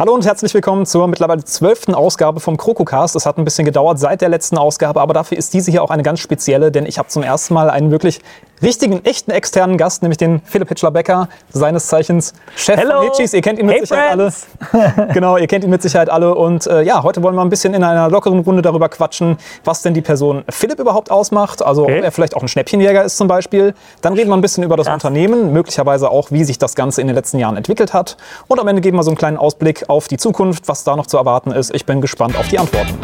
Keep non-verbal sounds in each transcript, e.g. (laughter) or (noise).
Hallo und herzlich willkommen zur mittlerweile zwölften Ausgabe vom Krokocast. Es hat ein bisschen gedauert seit der letzten Ausgabe, aber dafür ist diese hier auch eine ganz spezielle, denn ich habe zum ersten Mal einen wirklich richtigen, echten externen Gast, nämlich den Philipp Hitchler-Becker, seines Zeichens Chef Hello. von Hitchis. Ihr kennt ihn mit Hey, Sicherheit friends. alle. (laughs) (laughs) genau, ihr kennt ihn mit Sicherheit alle. Und äh, ja, heute wollen wir ein bisschen in einer lockeren Runde darüber quatschen, was denn die Person Philipp überhaupt ausmacht. Also Okay. ob er vielleicht auch ein Schnäppchenjäger ist zum Beispiel. Dann reden wir ein bisschen über das Krass. Unternehmen, möglicherweise auch, wie sich das Ganze in den letzten Jahren entwickelt hat. Und am Ende geben wir so einen kleinen Ausblick auf die Zukunft, was da noch zu erwarten ist. Ich bin gespannt auf die Antworten.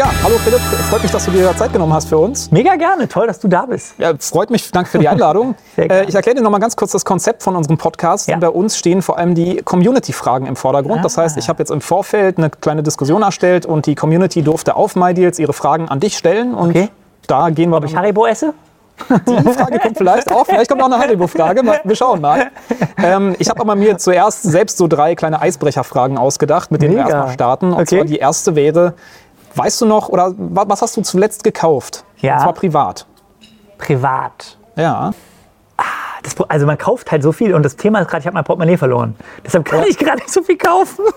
Ja, hallo Philipp, freut mich, dass du dir Zeit genommen hast für uns. Mega gerne, toll, dass du da bist. Ja, freut mich, danke für die Einladung. (laughs) Äh, ich erkläre dir noch mal ganz kurz das Konzept von unserem Podcast. Ja. Bei uns stehen vor allem die Community-Fragen im Vordergrund. Das Ah. heißt, ich habe jetzt im Vorfeld eine kleine Diskussion erstellt und die Community durfte auf MyDeals ihre Fragen an dich stellen. Und Okay. da gehen wir Ob ich Haribo esse? (laughs) die Frage kommt vielleicht auch. Vielleicht kommt auch eine Haribo-Frage. Wir schauen mal. Ähm, ich habe aber mir zuerst selbst so drei kleine Eisbrecherfragen ausgedacht, mit denen wir Mega. erstmal starten. Und Okay. zwar die erste wäre, weißt du noch, oder wa- was hast du zuletzt gekauft? Ja. Und zwar privat. Privat. Ja. Das, also man kauft halt so viel und das Thema ist gerade, ich habe mein Portemonnaie verloren. Deshalb kann ich gerade nicht so viel kaufen. (laughs)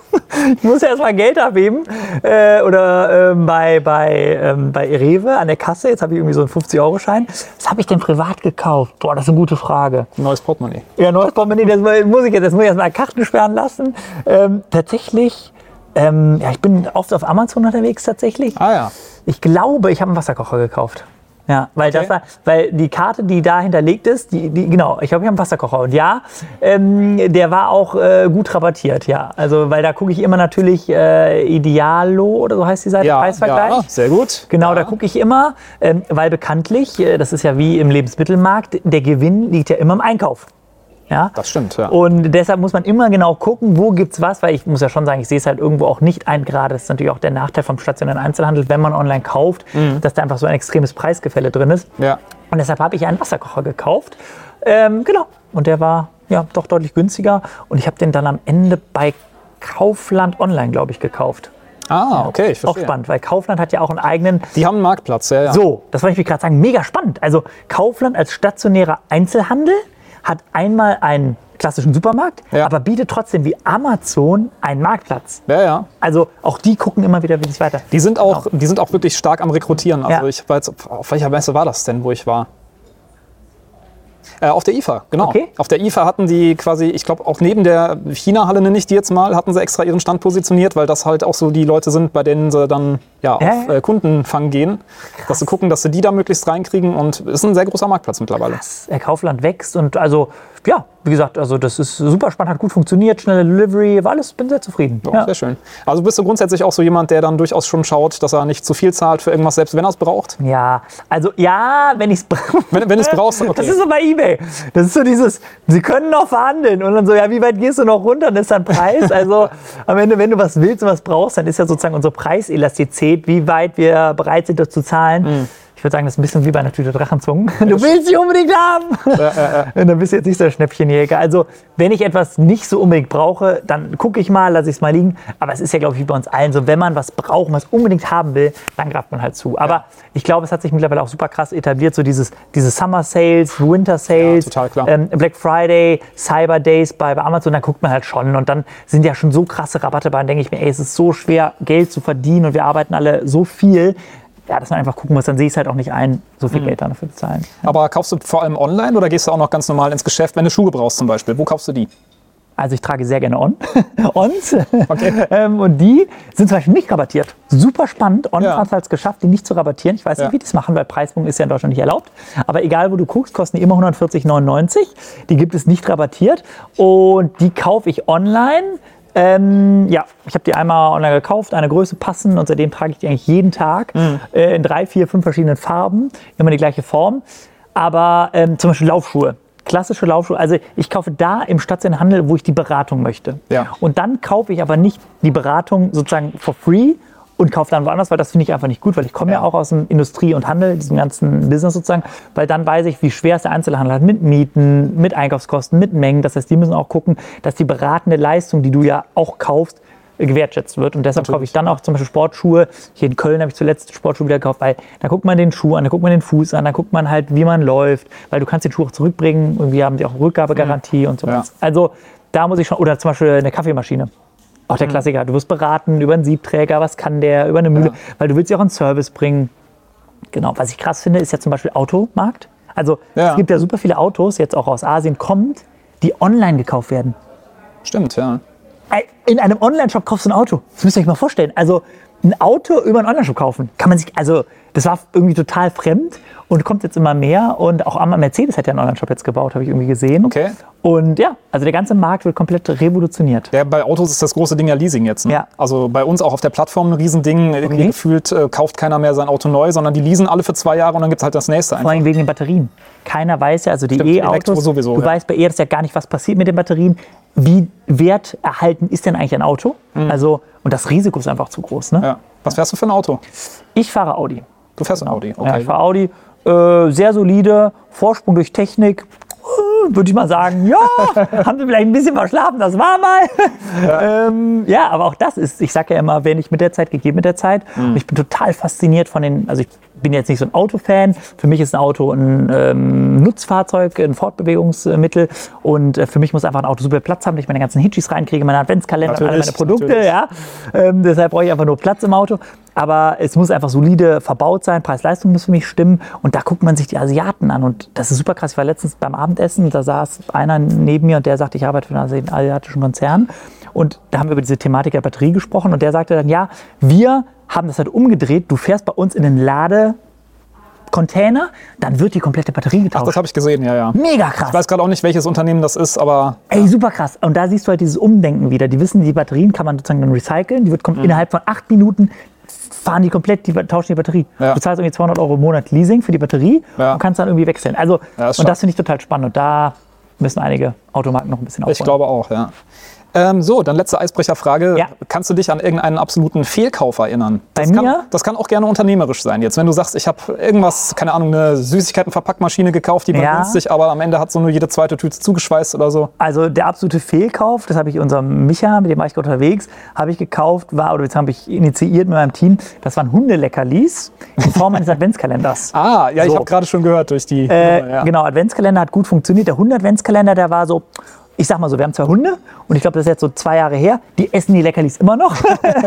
Ich muss ja erstmal Geld abheben. Äh, oder ähm, bei, bei, ähm, bei Rewe an der Kasse, jetzt habe ich irgendwie so einen 50-Euro-Schein. Was habe ich denn privat gekauft? Boah, das ist eine gute Frage. Neues Portemonnaie. Ja, neues Portemonnaie, das muss ich jetzt, das muss ich erstmal Karten sperren lassen. Ähm, tatsächlich, ähm, ja, ich bin oft auf Amazon unterwegs tatsächlich. Ah ja. Ich glaube, ich habe einen Wasserkocher gekauft. Ja, weil, Okay. das war, weil die Karte, die da hinterlegt ist, die, die, genau, ich glaube, ich habe einen Wasserkocher. Und ja, ähm, der war auch äh, gut rabattiert, ja. Also, weil da gucke ich immer natürlich äh, Idealo oder so heißt die Seite, Ja, Preisvergleich. ja, sehr gut. Genau, ja. da gucke ich immer, ähm, weil bekanntlich, äh, das ist ja wie im Lebensmittelmarkt, der Gewinn liegt ja immer im Einkauf. Ja? Das stimmt, ja. Und deshalb muss man immer genau gucken, wo gibt's was, weil ich muss ja schon sagen, ich sehe es halt irgendwo auch nicht ein. Gerade das ist natürlich auch der Nachteil vom stationären Einzelhandel, wenn man online kauft, dass da einfach so ein extremes Preisgefälle drin ist. ja. Und deshalb habe ich einen Wasserkocher gekauft. Ähm, genau. Und der war ja doch deutlich günstiger. Und ich habe den dann am Ende bei Kaufland Online, glaube ich, gekauft. Ah, okay, ich Auch verstehe. spannend, weil Kaufland hat ja auch einen eigenen Die haben einen Marktplatz, ja, ja. so, das wollte ich gerade sagen, mega spannend. Also Kaufland als stationärer Einzelhandel hat einmal einen klassischen Supermarkt, Ja. aber bietet trotzdem wie Amazon einen Marktplatz. Ja, ja. Also auch die gucken immer wieder, wie es weiter. Die sind auch, die sind auch wirklich stark am Rekrutieren. Also Ja. ich jetzt, auf welcher Messe war das denn, wo ich war? Äh, auf der IFA, genau. Okay. Auf der IFA hatten die quasi, ich glaube auch neben der China-Halle nenne ich die jetzt mal, hatten sie extra ihren Stand positioniert, weil das halt auch so die Leute sind, bei denen sie dann ja, auf äh, Kundenfang gehen. Dass sie gucken, dass sie die da möglichst reinkriegen und ist ein sehr großer Marktplatz mittlerweile. Herr Kaufland wächst und also, ja, wie gesagt, also das ist super spannend, hat gut funktioniert, schnelle Delivery, war alles, bin sehr zufrieden. Ja, Ja. Sehr schön. Also bist du grundsätzlich auch so jemand, der dann durchaus schon schaut, dass er nicht zu viel zahlt für irgendwas, selbst wenn er es braucht? ja, also ja, wenn ich es brauche. Wenn, wenn es (laughs) brauchst, okay. Das ist so bei eBay. Das ist so dieses, sie können noch verhandeln. Und dann so, ja, wie weit gehst du noch runter? Dann ist dann Preis. Also am Ende, wenn du was willst und was brauchst, dann ist ja sozusagen unsere Preiselastizität, wie weit wir bereit sind, das zu zahlen. Mhm. Ich würde sagen, das ist ein bisschen wie bei einer Tüte Drachenzungen. (laughs) Du willst sie unbedingt haben. Und (laughs) dann bist du jetzt nicht so der Schnäppchenjäger. Also, wenn ich etwas nicht so unbedingt brauche, dann gucke ich mal, lasse ich es mal liegen. Aber es ist ja, glaube ich, wie bei uns allen so, wenn man was braucht, was unbedingt haben will, dann greift man halt zu. Aber ich glaube, es hat sich mittlerweile auch super krass etabliert, so dieses, diese Summer Sales, Winter Sales, Ja, ähm, Black Friday, Cyber Days bei, bei Amazon, da guckt man halt schon. Und dann sind ja schon so krasse Rabatte bei, dann denke ich mir, ey, es ist so schwer, Geld zu verdienen und wir arbeiten alle so viel. Ja, dass man einfach gucken muss, dann sehe ich es halt auch nicht ein, so Mhm. viel Geld dafür zu zahlen. Aber kaufst du vor allem online oder gehst du auch noch ganz normal ins Geschäft, wenn du Schuhe brauchst zum Beispiel? Wo kaufst du die? Also ich trage sehr gerne On. (laughs) Ons. Okay. (laughs) ähm, und die sind zum Beispiel nicht rabattiert. Super spannend. On Ja. hat es geschafft, die nicht zu rabattieren. Ich weiß Ja. nicht, wie die das machen, weil Preispunkt ist ja in Deutschland nicht erlaubt. Aber egal, wo du guckst, kosten die immer 140,99. Die gibt es nicht rabattiert. Und die kaufe ich online. Ähm, ja, ich habe die einmal online gekauft, eine Größe passen und seitdem trage ich die eigentlich jeden Tag Mhm. äh, in drei, vier, fünf verschiedenen Farben, immer die gleiche Form. Aber ähm, zum Beispiel Laufschuhe. Klassische Laufschuhe, also ich kaufe da im stationären Handel, wo ich die Beratung möchte. Ja. Und dann kaufe ich aber nicht die Beratung sozusagen for free und kaufe dann woanders, weil das finde ich einfach nicht gut, weil ich komme ja. Ja. auch aus dem Industrie und Handel, diesem ganzen Business sozusagen, weil dann weiß ich, wie schwer es der Einzelhandel hat mit Mieten, mit Einkaufskosten, mit Mengen. Das heißt, die müssen auch gucken, dass die beratende Leistung, die du ja auch kaufst, gewertschätzt wird. Und deshalb kaufe ich dann auch zum Beispiel Sportschuhe. Hier in Köln habe ich zuletzt Sportschuhe wieder gekauft, weil da guckt man den Schuh an, da guckt man den Fuß an, da guckt man halt, wie man läuft, weil du kannst den Schuh auch zurückbringen. Irgendwie haben sie auch Rückgabegarantie und so Ja. was. Also da muss ich schon, oder zum Beispiel eine Kaffeemaschine. Auch der Klassiker. Du wirst beraten über einen Siebträger, was kann der, über eine Mühle, Ja. weil du willst ja auch einen Service bringen. Genau, was ich krass finde, ist ja zum Beispiel Automarkt. Also Ja. es gibt ja super viele Autos, jetzt auch aus Asien kommt, die online gekauft werden. Stimmt, ja. In einem Online-Shop kaufst du ein Auto. Das müsst ihr euch mal vorstellen. Also ein Auto über einen Online-Shop kaufen. Kann man sich, also das war irgendwie total fremd und kommt jetzt immer mehr. Und auch einmal Mercedes hat ja einen Online-Shop jetzt gebaut, habe ich irgendwie gesehen. Okay. Und ja, also der ganze Markt wird komplett revolutioniert. Ja, bei Autos ist das große Ding ja Leasing jetzt. Ne? Ja. Also bei uns auch auf der Plattform ein Riesending. Okay. gefühlt äh, kauft keiner mehr sein Auto neu, sondern die leasen alle für zwei Jahre und dann gibt es halt das nächste Vor einfach. allem wegen den Batterien. Keiner weiß ja, also die E-Autos, sowieso, du ja. weißt bei E, das ja gar nicht, was passiert mit den Batterien. Wie werterhalten ist denn eigentlich ein Auto? Also, und das Risiko ist einfach zu groß. Ne? Mhm. Ja. Was fährst du für ein Auto? Ich fahre Audi. Du fährst ein Audi, Ja, okay. ich fahre Audi. Äh, sehr solide, Vorsprung durch Technik. Würde ich mal sagen, ja, (laughs) haben sie vielleicht ein bisschen verschlafen, das war mal. Ja, ähm, ja aber auch das ist, ich sage ja immer, wenn ich mit der Zeit gegeben mit der Zeit. Mhm. Ich bin total fasziniert von den, also ich bin jetzt nicht so ein Autofan. Für mich ist ein Auto ein ähm, Nutzfahrzeug, ein Fortbewegungsmittel. Und äh, für mich muss einfach ein Auto super Platz haben, dass ich meine ganzen Hitchis reinkriege, meine Adventskalender, alle meine Produkte. Ja. Ähm, deshalb brauche ich einfach nur Platz im Auto. Aber es muss einfach solide verbaut sein. Preis-Leistung muss für mich stimmen. Und da guckt man sich die Asiaten an. Und das ist super krass. Ich war letztens beim Abendessen, da saß einer neben mir und der sagte, ich arbeite für einen asiatischen Konzern. Und da haben wir über diese Thematik der Batterie gesprochen. Und der sagte dann, ja, wir haben das halt umgedreht. Du fährst bei uns in den Ladecontainer, dann wird die komplette Batterie Ach, getauscht. das habe ich gesehen, ja, ja. Mega krass. Ich weiß gerade auch nicht, welches Unternehmen das ist, aber Ey, super krass. Und da siehst du halt dieses Umdenken wieder. Die wissen, die Batterien kann man sozusagen dann recyceln. Die wird Mhm. kommt innerhalb von acht Minuten fahren die komplett, die tauschen die Batterie. Ja. Du zahlst irgendwie 200 Euro im Monat Leasing für die Batterie Ja. und kannst dann irgendwie wechseln. Also, Ja, und das finde ich total spannend. Und da müssen einige Automarken noch ein bisschen aufholen. ich glaube auch, ja. Ähm, so, dann letzte Eisbrecherfrage. Ja. Kannst du dich an irgendeinen absoluten Fehlkauf erinnern? Bei das Kann, mir? das kann auch gerne unternehmerisch sein. Jetzt, wenn du sagst, ich habe irgendwas, keine Ahnung, eine Süßigkeitenverpackmaschine gekauft, die war Ja. günstig, aber am Ende hat so nur jede zweite Tüte zugeschweißt oder so. Also der absolute Fehlkauf, das habe ich unserem Micha, mit dem war ich gerade unterwegs, habe ich gekauft, war, oder jetzt habe ich initiiert mit meinem Team, das waren Hundeleckerlis in Form eines (laughs) Adventskalenders. Ah, ja, ich So. habe gerade schon gehört durch die. Äh, ja. Genau, Adventskalender hat gut funktioniert. Der Hunde-Adventskalender, der war so, ich sag mal so, wir haben zwei Hunde und ich glaube, das ist jetzt so zwei Jahre her. Die essen die Leckerlis immer noch.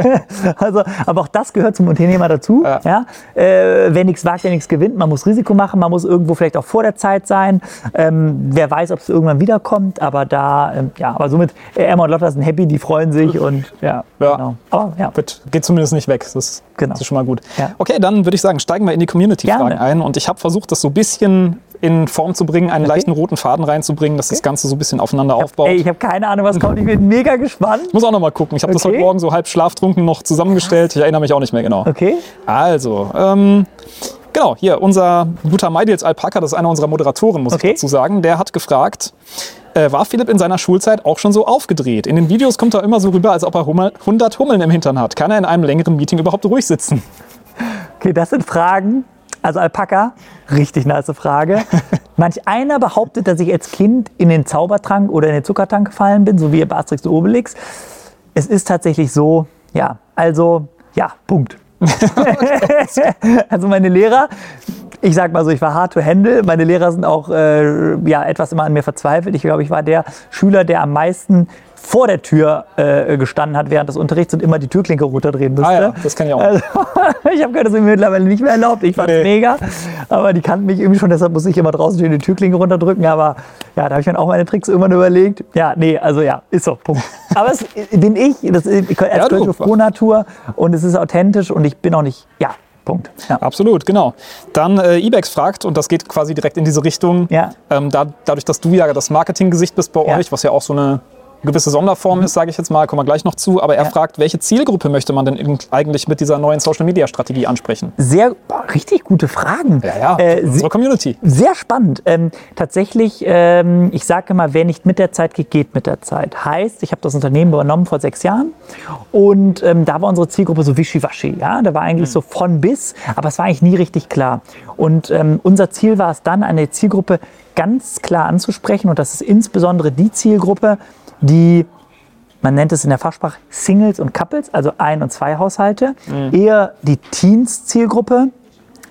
(laughs) also, aber auch das gehört zum Unternehmer dazu. Ja. Ja. Äh, wer nichts wagt, der nichts gewinnt. Man muss Risiko machen, man muss irgendwo vielleicht auch vor der Zeit sein. Ähm, wer weiß, ob es irgendwann wiederkommt, aber da, ähm, ja, aber somit, äh, Emma und Lotta sind happy, die freuen sich und ja, Ja. genau. Aber ja, Wird, geht zumindest nicht weg. Das, Genau. das ist schon mal gut. Ja. Okay, dann würde ich sagen, steigen wir in die Community-Fragen ein. Und ich habe versucht, das so ein bisschen in Form zu bringen, einen leichten roten Faden reinzubringen, dass das Ganze so ein bisschen aufeinander aufbaut. ey, ich habe keine Ahnung, was kommt. Ich bin mega gespannt. muss auch noch mal gucken. Ich habe das Okay. heute Morgen so halb schlaftrunken noch zusammengestellt. Ich erinnere mich auch nicht mehr genau. Okay. Also, ähm, genau, hier, unser guter Maidils Alpaka, das ist einer unserer Moderatoren, muss Okay. ich dazu sagen, der hat gefragt, äh, war Philipp in seiner Schulzeit auch schon so aufgedreht? In den Videos kommt er immer so rüber, als ob er Hummel, 100 Hummeln im Hintern hat. Kann er in einem längeren Meeting überhaupt ruhig sitzen? Okay, das sind Fragen. Also Alpaka, richtig nice Frage. (laughs) Manch einer behauptet, dass ich als Kind in den Zaubertrank oder in den Zuckertank gefallen bin, so wie bei Asterix und Obelix. Es ist tatsächlich so, ja, also, ja, Punkt. (laughs) also meine Lehrer, ich sag mal so, ich war hard to handle. Meine Lehrer sind auch äh, ja, etwas immer an mir verzweifelt. Ich glaube, ich war der Schüler, der am meisten vor der Tür äh, gestanden hat während des Unterrichts und immer die Türklinke runterdrehen musste. Ah ja, das kann ich auch. Also, (laughs) ich habe gehört, das ist mir mittlerweile nicht mehr erlaubt. Ich fand es Nee. mega. Aber die kannten mich irgendwie schon, deshalb muss ich immer draußen stehen, die Türklinke runterdrücken. Aber ja, da habe ich mir auch meine Tricks irgendwann überlegt. Ja, nee, also ja, ist so, Punkt. (laughs) Aber es bin ich, das ist, ich Ja, du. gehört auf Pro-Natur und es ist authentisch und ich bin auch nicht, ja, Punkt. Ja. Absolut, genau. Dann äh, Ibex fragt, und das geht quasi direkt in diese Richtung, Ja. ähm, da, dadurch, dass du ja das Marketinggesicht bist bei Ja. euch, was ja auch so eine gewisse Sonderform ist, sage ich jetzt mal, kommen wir gleich noch zu, aber er Ja. fragt, welche Zielgruppe möchte man denn eigentlich mit dieser neuen Social-Media-Strategie ansprechen? Sehr, boah, richtig gute Fragen. Ja, ja, Äh, unsere Community. Sehr spannend. Ähm, tatsächlich, ähm, ich sage immer, wer nicht mit der Zeit geht, geht mit der Zeit. Heißt, ich habe das Unternehmen übernommen vor sechs Jahren und ähm, da war unsere Zielgruppe so wischiwaschi. Ja? Da war eigentlich so von bis, aber es war eigentlich nie richtig klar. Und ähm, unser Ziel war es dann, eine Zielgruppe ganz klar anzusprechen und das ist insbesondere die Zielgruppe, die man nennt es in der Fachsprache Singles und Couples, also Ein- und Zwei-Haushalte, eher die Teens-Zielgruppe,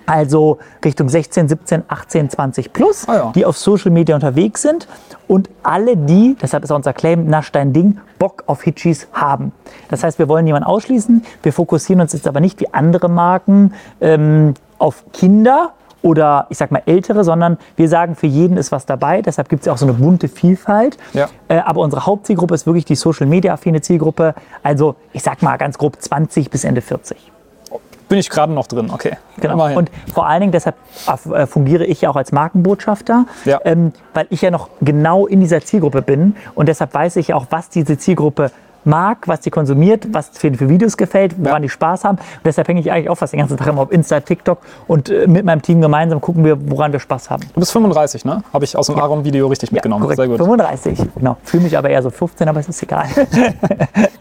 Also Richtung 16, 17, 18, 20 plus, Ah ja. die auf Social Media unterwegs sind und alle die, deshalb ist auch unser Claim, Nasch dein Ding, Bock auf Hitchis haben. Das heißt, wir wollen niemanden ausschließen, wir fokussieren uns jetzt aber nicht wie andere Marken ähm, auf Kinder oder ich sag mal ältere, sondern wir sagen, für jeden ist was dabei. Deshalb gibt es ja auch so eine bunte Vielfalt. Ja. Äh, aber unsere Hauptzielgruppe ist wirklich die Social Media affine Zielgruppe. Also ich sag mal ganz grob 20 bis Ende 40. Bin ich gerade noch drin, okay. Genau. Immerhin. Und vor allen Dingen deshalb äh, fungiere ich ja auch als Markenbotschafter, Ja. ähm, weil ich ja noch genau in dieser Zielgruppe bin und deshalb weiß ich ja auch, was diese Zielgruppe mag, was die konsumiert, was für, für Videos gefällt, woran Ja. die Spaß haben. Und deshalb hänge ich eigentlich auch fast den ganzen Tag immer auf Insta, TikTok und äh, mit meinem Team gemeinsam gucken wir, woran wir Spaß haben. du bist 35, ne? Habe ich aus dem Aaron-Video richtig mitgenommen. korrekt. Sehr gut. 35. Genau. Fühle mich aber eher so 15, aber es ist egal. (laughs)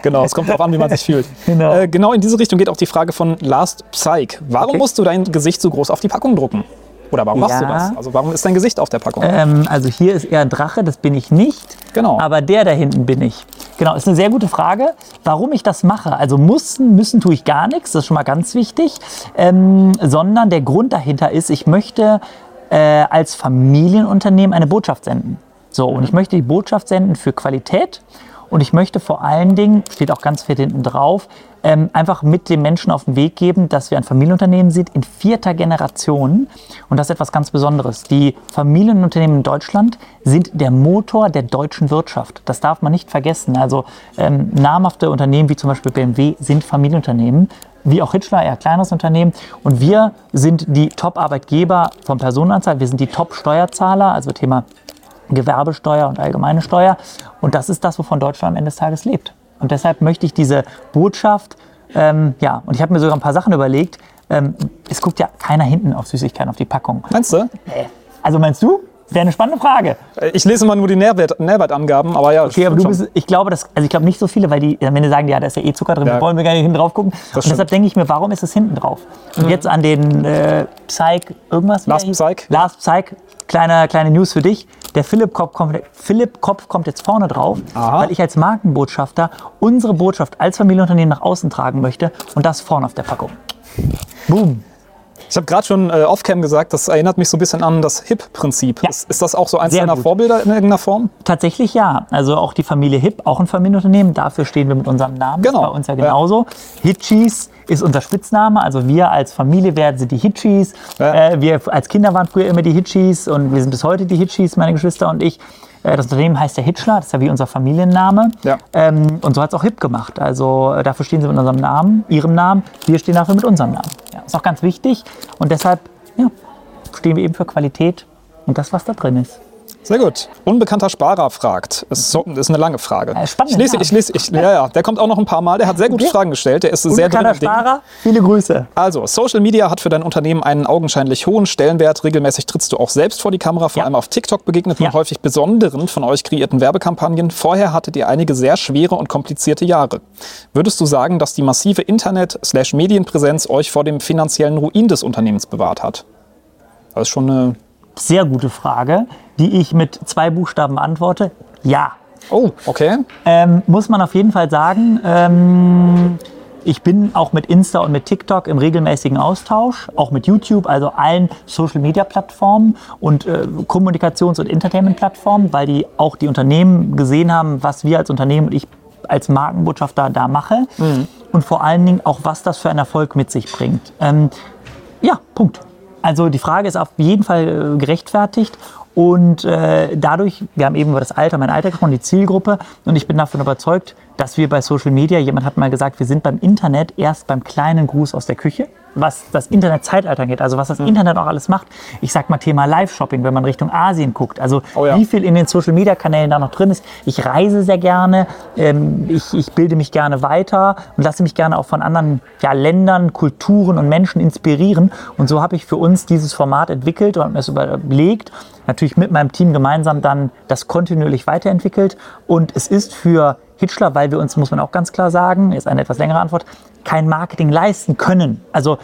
Genau, es kommt darauf an, wie man sich (laughs) fühlt. Genau. Äh, genau in diese Richtung geht auch die Frage von Last Psych. Warum Okay. musst du dein Gesicht so groß auf die Packung drucken? Oder warum machst du Ja. das? Also warum ist dein Gesicht auf der Packung? Ähm, also hier ist eher ein Drache, das bin ich nicht. Genau. Aber der da hinten bin ich. Genau, ist eine sehr gute Frage, warum ich das mache. Also müssen, müssen tue ich gar nichts, das ist schon mal ganz wichtig. Ähm, sondern der Grund dahinter ist, ich möchte äh, als Familienunternehmen eine Botschaft senden. So, und ich möchte die Botschaft senden für Qualität. Und ich möchte vor allen Dingen, steht auch ganz fett hinten drauf, ähm, einfach mit den Menschen auf den Weg geben, dass wir ein Familienunternehmen sind in vierter Generation. Und das ist etwas ganz Besonderes. Die Familienunternehmen in Deutschland sind der Motor der deutschen Wirtschaft. Das darf man nicht vergessen. Also ähm, namhafte Unternehmen wie zum Beispiel BMW sind Familienunternehmen. Wie auch Hitchler, eher kleines Unternehmen. Und wir sind die Top-Arbeitgeber von Personenanzahl. Wir sind die Top-Steuerzahler, also Thema Gewerbesteuer und allgemeine Steuer. Und das ist das, wovon Deutschland am Ende des Tages lebt. Und deshalb möchte ich diese Botschaft, ähm, ja, und ich habe mir sogar ein paar Sachen überlegt. Ähm, es guckt ja keiner hinten auf Süßigkeiten, auf die Packung. Meinst du? Also meinst du? Wäre eine spannende Frage. Äh, Ich lese immer nur die Nährwert, Nährwertangaben, aber ja. Okay, aber du bist, ich glaube, das, also ich glaube nicht so viele, weil die am Ende sagen, ja, da ist ja eh Zucker drin, Ja. wir wollen wir gar nicht hinten drauf gucken. Und deshalb denke ich mir, warum ist es hinten drauf? Und jetzt an den äh, Psych, irgendwas? Last? Psych. Last Psych, kleine, kleine News für dich. Der Philipp Kopf kommt, Philipp Kopf kommt jetzt vorne drauf, Aha. weil ich als Markenbotschafter unsere Botschaft als Familienunternehmen nach außen tragen möchte und das vorne auf der Packung. Boom. Ich habe gerade schon äh, off-cam gesagt, das erinnert mich so ein bisschen an das HIP-Prinzip. Ja. Ist, ist das auch so eins Sehr deiner gut. Vorbilder in irgendeiner Form? Tatsächlich ja. Also auch die Familie Hip, auch ein Familienunternehmen. Dafür stehen wir mit unserem Namen. Genau. Bei uns ja genauso. Hitchis ist unser Spitzname. Also wir als Familie werden sind die Hitchis. Ja. Äh, wir als Kinder waren früher immer die Hitchis und wir sind bis heute die Hitchis, meine Geschwister und ich. Äh, Das Unternehmen heißt der Hitchler, das ist ja wie unser Familienname. Ja. Ähm, und so hat es auch Hip gemacht. Also äh, dafür stehen sie mit unserem Namen, ihrem Namen. Wir stehen dafür mit unserem Namen. Ja, ist auch ganz wichtig. Und deshalb ja, stehen wir eben für Qualität und das, was da drin ist. Sehr gut. Unbekannter Sparer fragt. Ist, so, ist eine lange Frage. Äh, spannend, ich lese, ich lese, ich, ja, ja, der kommt auch noch ein paar Mal. Der hat sehr gute Okay. Fragen gestellt. Der ist sehr drin Unbekannter im Ding. Sparer, viele Grüße. Also, Social Media hat für dein Unternehmen einen augenscheinlich hohen Stellenwert. Regelmäßig trittst du auch selbst vor die Kamera, vor Ja. allem auf TikTok begegnet man Ja. häufig besonderen von euch kreierten Werbekampagnen. Vorher hattet ihr einige sehr schwere und komplizierte Jahre. Würdest du sagen, dass die massive Internet-Medienpräsenz euch vor dem finanziellen Ruin des Unternehmens bewahrt hat? Das ist schon eine. Sehr gute Frage, die ich mit zwei Buchstaben beantworte. Ja. Oh, okay. Ähm, muss man auf jeden Fall sagen. Ähm, ich bin auch mit Insta und mit TikTok im regelmäßigen Austausch, auch mit YouTube, also allen Social-Media-Plattformen und äh, Kommunikations- und Entertainment-Plattformen, weil die auch die Unternehmen gesehen haben, was wir als Unternehmen und ich als Markenbotschafter da mache und vor allen Dingen auch, was das für einen Erfolg mit sich bringt. Ähm, ja, Punkt. Also die Frage ist auf jeden Fall äh, gerechtfertigt und äh, dadurch, wir haben eben über das Alter, mein Alter gesprochen, die Zielgruppe. Und ich bin davon überzeugt, dass wir bei Social Media, jemand hat mal gesagt, wir sind beim Internet erst beim kleinen Gruß aus der Küche, was das Internet-Zeitalter angeht, also was das Internet auch alles macht. Ich sag mal Thema Live-Shopping, wenn man Richtung Asien guckt, also Oh ja. wie viel in den Social-Media-Kanälen da noch drin ist. Ich reise sehr gerne, ähm, ich, ich bilde mich gerne weiter und lasse mich gerne auch von anderen ja, Ländern, Kulturen und Menschen inspirieren. Und so habe ich für uns dieses Format entwickelt und mir es überlegt, natürlich mit meinem Team gemeinsam dann das kontinuierlich weiterentwickelt. Und es ist für Hitchler, weil wir uns, muss man auch ganz klar sagen, ist eine etwas längere Antwort, kein Marketing leisten können. Also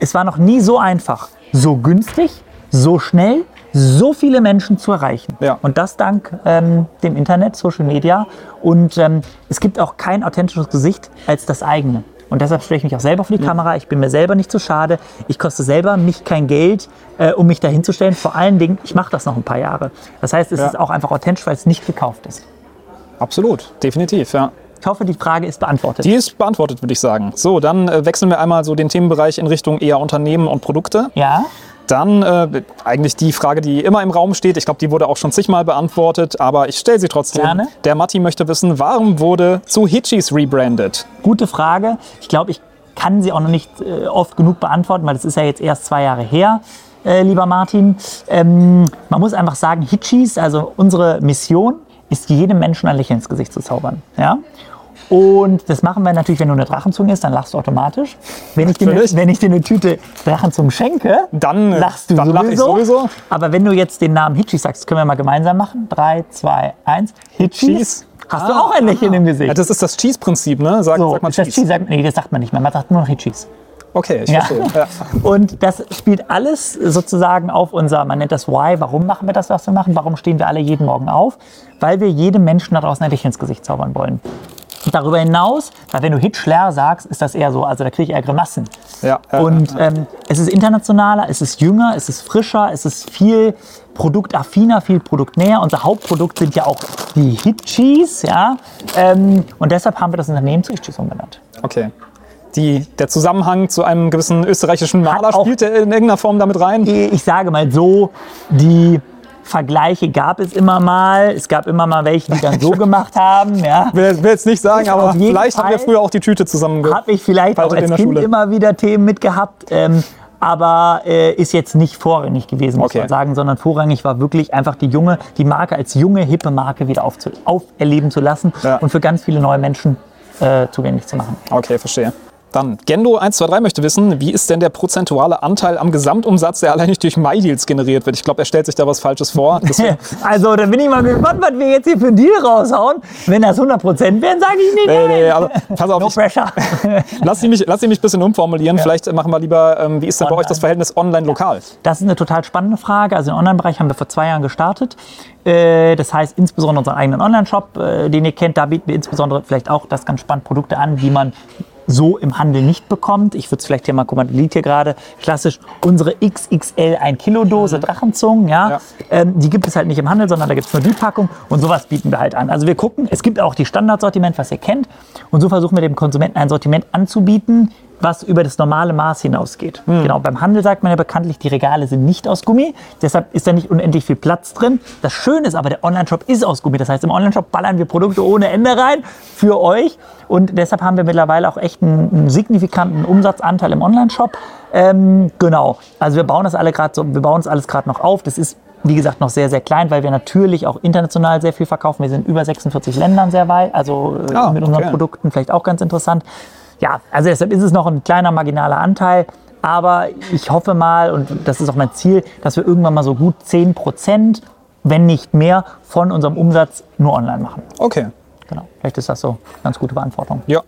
es war noch nie so einfach, so günstig, so schnell, so viele Menschen zu erreichen. Ja. Und das dank ähm, dem Internet, Social Media. Und ähm, es gibt auch kein authentisches Gesicht als das eigene. Und deshalb stelle ich mich auch selber vor die Kamera. Ich bin mir selber nicht zu schade. Ich koste selber mich kein Geld, äh, um mich dahin zu stellen. Vor allen Dingen, ich mache das noch ein paar Jahre. Das heißt, es Ja. ist auch einfach authentisch, weil es nicht gekauft ist. Absolut, definitiv, ja. Ich hoffe, die Frage ist beantwortet. Die ist beantwortet, würde ich sagen. So, dann äh, wechseln wir einmal so den Themenbereich in Richtung eher Unternehmen und Produkte. ja? Dann äh, eigentlich die Frage, die immer im Raum steht. Ich glaube, die wurde auch schon zigmal beantwortet, aber ich stelle sie trotzdem. Gerne. Der Matti möchte wissen, warum wurde zu Hitchis rebrandet? Gute Frage. Ich glaube, ich kann sie auch noch nicht äh, oft genug beantworten, weil das ist ja jetzt erst zwei Jahre her, äh, lieber Martin. Ähm, man muss einfach sagen, Hitchis, also unsere Mission, ist jedem Menschen ein Lächeln ins Gesicht zu zaubern. Ja? Und das machen wir natürlich, wenn du eine Drachenzunge isst, dann lachst du automatisch. Wenn ich dir, eine, wenn ich dir eine Tüte Drachenzungen schenke, Dann, äh, lachst du dann lach sowieso. ich sowieso. Aber wenn du jetzt den Namen Hitchis sagst, können wir mal gemeinsam machen. Drei, zwei, eins. Hitchis. Hitchis. Hast du auch ein Lächeln im Gesicht? Ja, das ist das Cheese-Prinzip, ne? Sag, so, sag mal ist das Cheese. Cheese sagt, nee, das sagt man nicht mehr. Man sagt nur noch Hitchis. Okay, ich Ja. verstehe. Ja. (laughs) Und das spielt alles sozusagen auf unser, man nennt das Why, warum machen wir das, was wir machen, warum stehen wir alle jeden Morgen auf? Weil wir jedem Menschen da draußen ein Lächeln ins Gesicht zaubern wollen. Und darüber hinaus, weil wenn du Hitchler sagst, ist das eher so, also da kriege ich eher Grimassen. Ja, ja, Und ähm, es ist internationaler, es ist jünger, es ist frischer, es ist viel produktaffiner, viel produktnäher. Unser Hauptprodukt sind ja auch die Hitchis, ja. Ähm, und deshalb haben wir das Unternehmen zu Hitchis umbenannt. Okay. Die, der Zusammenhang zu einem gewissen österreichischen Maler spielt der in irgendeiner Form damit rein? ich sage mal so, die Vergleiche gab es immer mal. Es gab immer mal welche, die dann so (laughs) gemacht haben. Ja. Will, will jetzt nicht sagen, aber vielleicht haben wir Fall. früher auch die Tüte zusammen Habe ich vielleicht auch als Kind Schule. immer wieder Themen mitgehabt. Ähm, aber äh, ist jetzt nicht vorrangig gewesen, muss Okay. man sagen, sondern vorrangig war wirklich einfach die junge, die Marke als junge, hippe Marke wieder aufzu auferleben zu lassen Ja. und für ganz viele neue Menschen äh, zugänglich zu machen. Okay, verstehe. Dann, Gendo123 möchte wissen, wie ist denn der prozentuale Anteil am Gesamtumsatz, der alleinig durch MyDeals generiert wird? Ich glaube, er stellt sich da was Falsches vor. (laughs) Also, da bin ich mal gespannt, was wir jetzt hier für einen Deal raushauen. Wenn das 100% wären, sage ich nicht. nee, nein. nee, aber pass auf, No ich, pressure. (laughs) lass, sie mich, lass sie mich ein bisschen umformulieren. Vielleicht machen wir lieber, ähm, wie ist denn bei euch das Verhältnis online-lokal? Das ist eine total spannende Frage. Also im Online-Bereich haben wir vor zwei Jahren gestartet. Äh, Das heißt insbesondere unseren eigenen Online-Shop, äh, den ihr kennt, da bieten wir insbesondere vielleicht auch das ganz spannend Produkte an, die man so im Handel nicht bekommt. Ich würde es vielleicht hier mal, guck mal, liegt hier gerade klassisch unsere XXL 1 Kilo Dose Drachenzungen. Ja? Mhm. Ja. Ähm, die gibt es halt nicht im Handel, sondern da gibt es nur die Packung und sowas bieten wir halt an. Also wir gucken, es gibt auch die Standardsortiment, was ihr kennt und so versuchen wir dem Konsumenten ein Sortiment anzubieten, was über das normale Maß hinausgeht. Genau, beim Handel sagt man ja bekanntlich, die Regale sind nicht aus Gummi, deshalb ist da nicht unendlich viel Platz drin. Das Schöne ist aber, der Online-Shop ist aus Gummi. Das heißt, im Online-Shop ballern wir Produkte ohne Ende rein für euch und deshalb haben wir mittlerweile auch echt einen, einen signifikanten Umsatzanteil im Online-Shop. Ähm, genau, also wir bauen das alle gerade so, wir bauen das alles gerade noch auf. Das ist wie gesagt, noch sehr, sehr klein, weil wir natürlich auch international sehr viel verkaufen. Wir sind in über 46 Ländern sehr weit, also Ah, mit unseren okay. Produkten vielleicht auch ganz interessant. Ja, also deshalb ist es noch ein kleiner marginaler Anteil. Aber ich hoffe mal, und das ist auch mein Ziel, dass wir irgendwann mal so gut 10 Prozent, wenn nicht mehr, von unserem Umsatz nur online machen. Okay. Genau. Vielleicht ist das so eine ganz gute Beantwortung. Ja.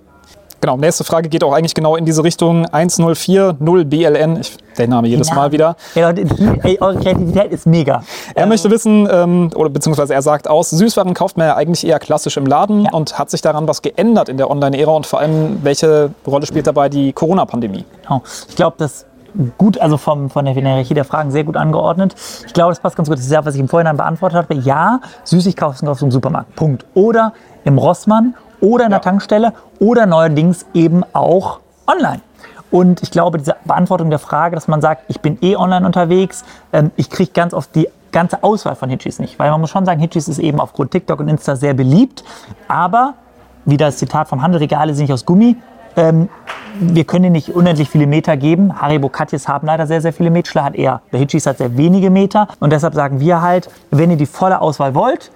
Genau, nächste Frage geht auch eigentlich genau in diese Richtung. 1040BLN, ich, der Name jedes Mal wieder. Die- ey, eure Kreativität ist mega. Er möchte wissen, ähm, oder beziehungsweise er sagt aus, Süßwaren kauft man ja eigentlich eher klassisch im Laden Ja. und hat sich daran was geändert in der Online-Ära und vor allem, welche Rolle spielt dabei die Corona-Pandemie? Genau. Ich glaube, das gut, also vom, von der Hierarchie der Fragen sehr gut angeordnet. Ich glaube, das passt ganz gut. Das ist ja, was ich im Vorhinein beantwortet habe. Ja, Süßigkeiten kaufst du im Supermarkt. Punkt. Oder im Rossmann oder in der Ja. Tankstelle oder neuerdings eben auch online. Und ich glaube, diese Beantwortung der Frage, dass man sagt, ich bin eh online unterwegs, ähm, ich kriege ganz oft die ganze Auswahl von Hitchis nicht. Weil man muss schon sagen, Hitchis ist eben aufgrund TikTok und Insta sehr beliebt. Aber, wie das Zitat vom Handel, Regale sind nicht aus Gummi. Ähm, wir können ihnen nicht unendlich viele Meter geben. Haribo Katjes haben leider sehr, sehr viele Meter. hat eher, der Hitchis hat sehr wenige Meter. Und deshalb sagen wir halt, wenn ihr die volle Auswahl wollt,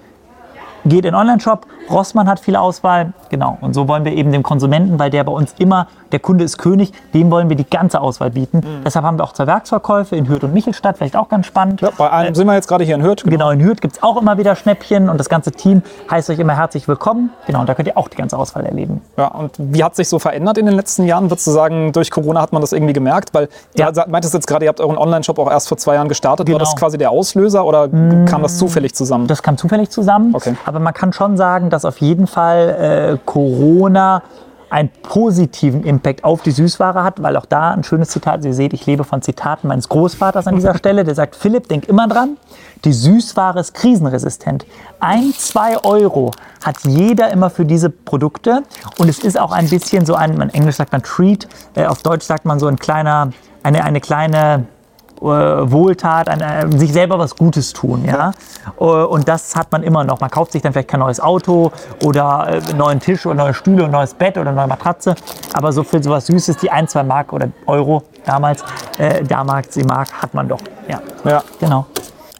geht in den Online-Shop. Rossmann hat viel Auswahl. Genau. Und so wollen wir eben dem Konsumenten, weil der bei uns immer, der Kunde ist König, dem wollen wir die ganze Auswahl bieten. Deshalb haben wir auch zwei Werksverkäufe in Hürth und Michelstadt, vielleicht auch ganz spannend. Ja, bei einem sind wir jetzt gerade hier in Hürth. Genau, in Hürth gibt es auch immer wieder Schnäppchen und das ganze Team heißt euch immer herzlich willkommen. Genau, und da könnt ihr auch die ganze Auswahl erleben. Ja, und wie hat sich so verändert in den letzten Jahren? Würdest du sagen, durch Corona hat man das irgendwie gemerkt? Weil Ja. du meintest jetzt gerade, ihr habt euren Online-Shop auch erst vor zwei Jahren gestartet. War Genau. das quasi der Auslöser oder kam das zufällig zusammen? Das kam zufällig zusammen. Okay. Aber man kann schon sagen, dass auf jeden Fall äh, Corona einen positiven Impact auf die Süßware hat, weil auch da ein schönes Zitat, Sie seht, ich lebe von Zitaten meines Großvaters an dieser (laughs) Stelle, der sagt, Philipp, denk immer dran, die Süßware ist krisenresistent. Ein, zwei Euro hat jeder immer für diese Produkte und es ist auch ein bisschen so ein, in Englisch sagt man Treat, äh, auf Deutsch sagt man so ein kleiner, eine, eine kleine Wohltat, ein, äh, sich selber was Gutes tun. Ja? Äh, und das hat man immer noch. Man kauft sich dann vielleicht kein neues Auto oder äh, einen neuen Tisch oder neue Stühle und neues Bett oder eine neue Matratze. Aber so für sowas Süßes, die ein, zwei Mark oder Euro damals, äh, damals die Mark, hat man doch. Ja, Ja. genau.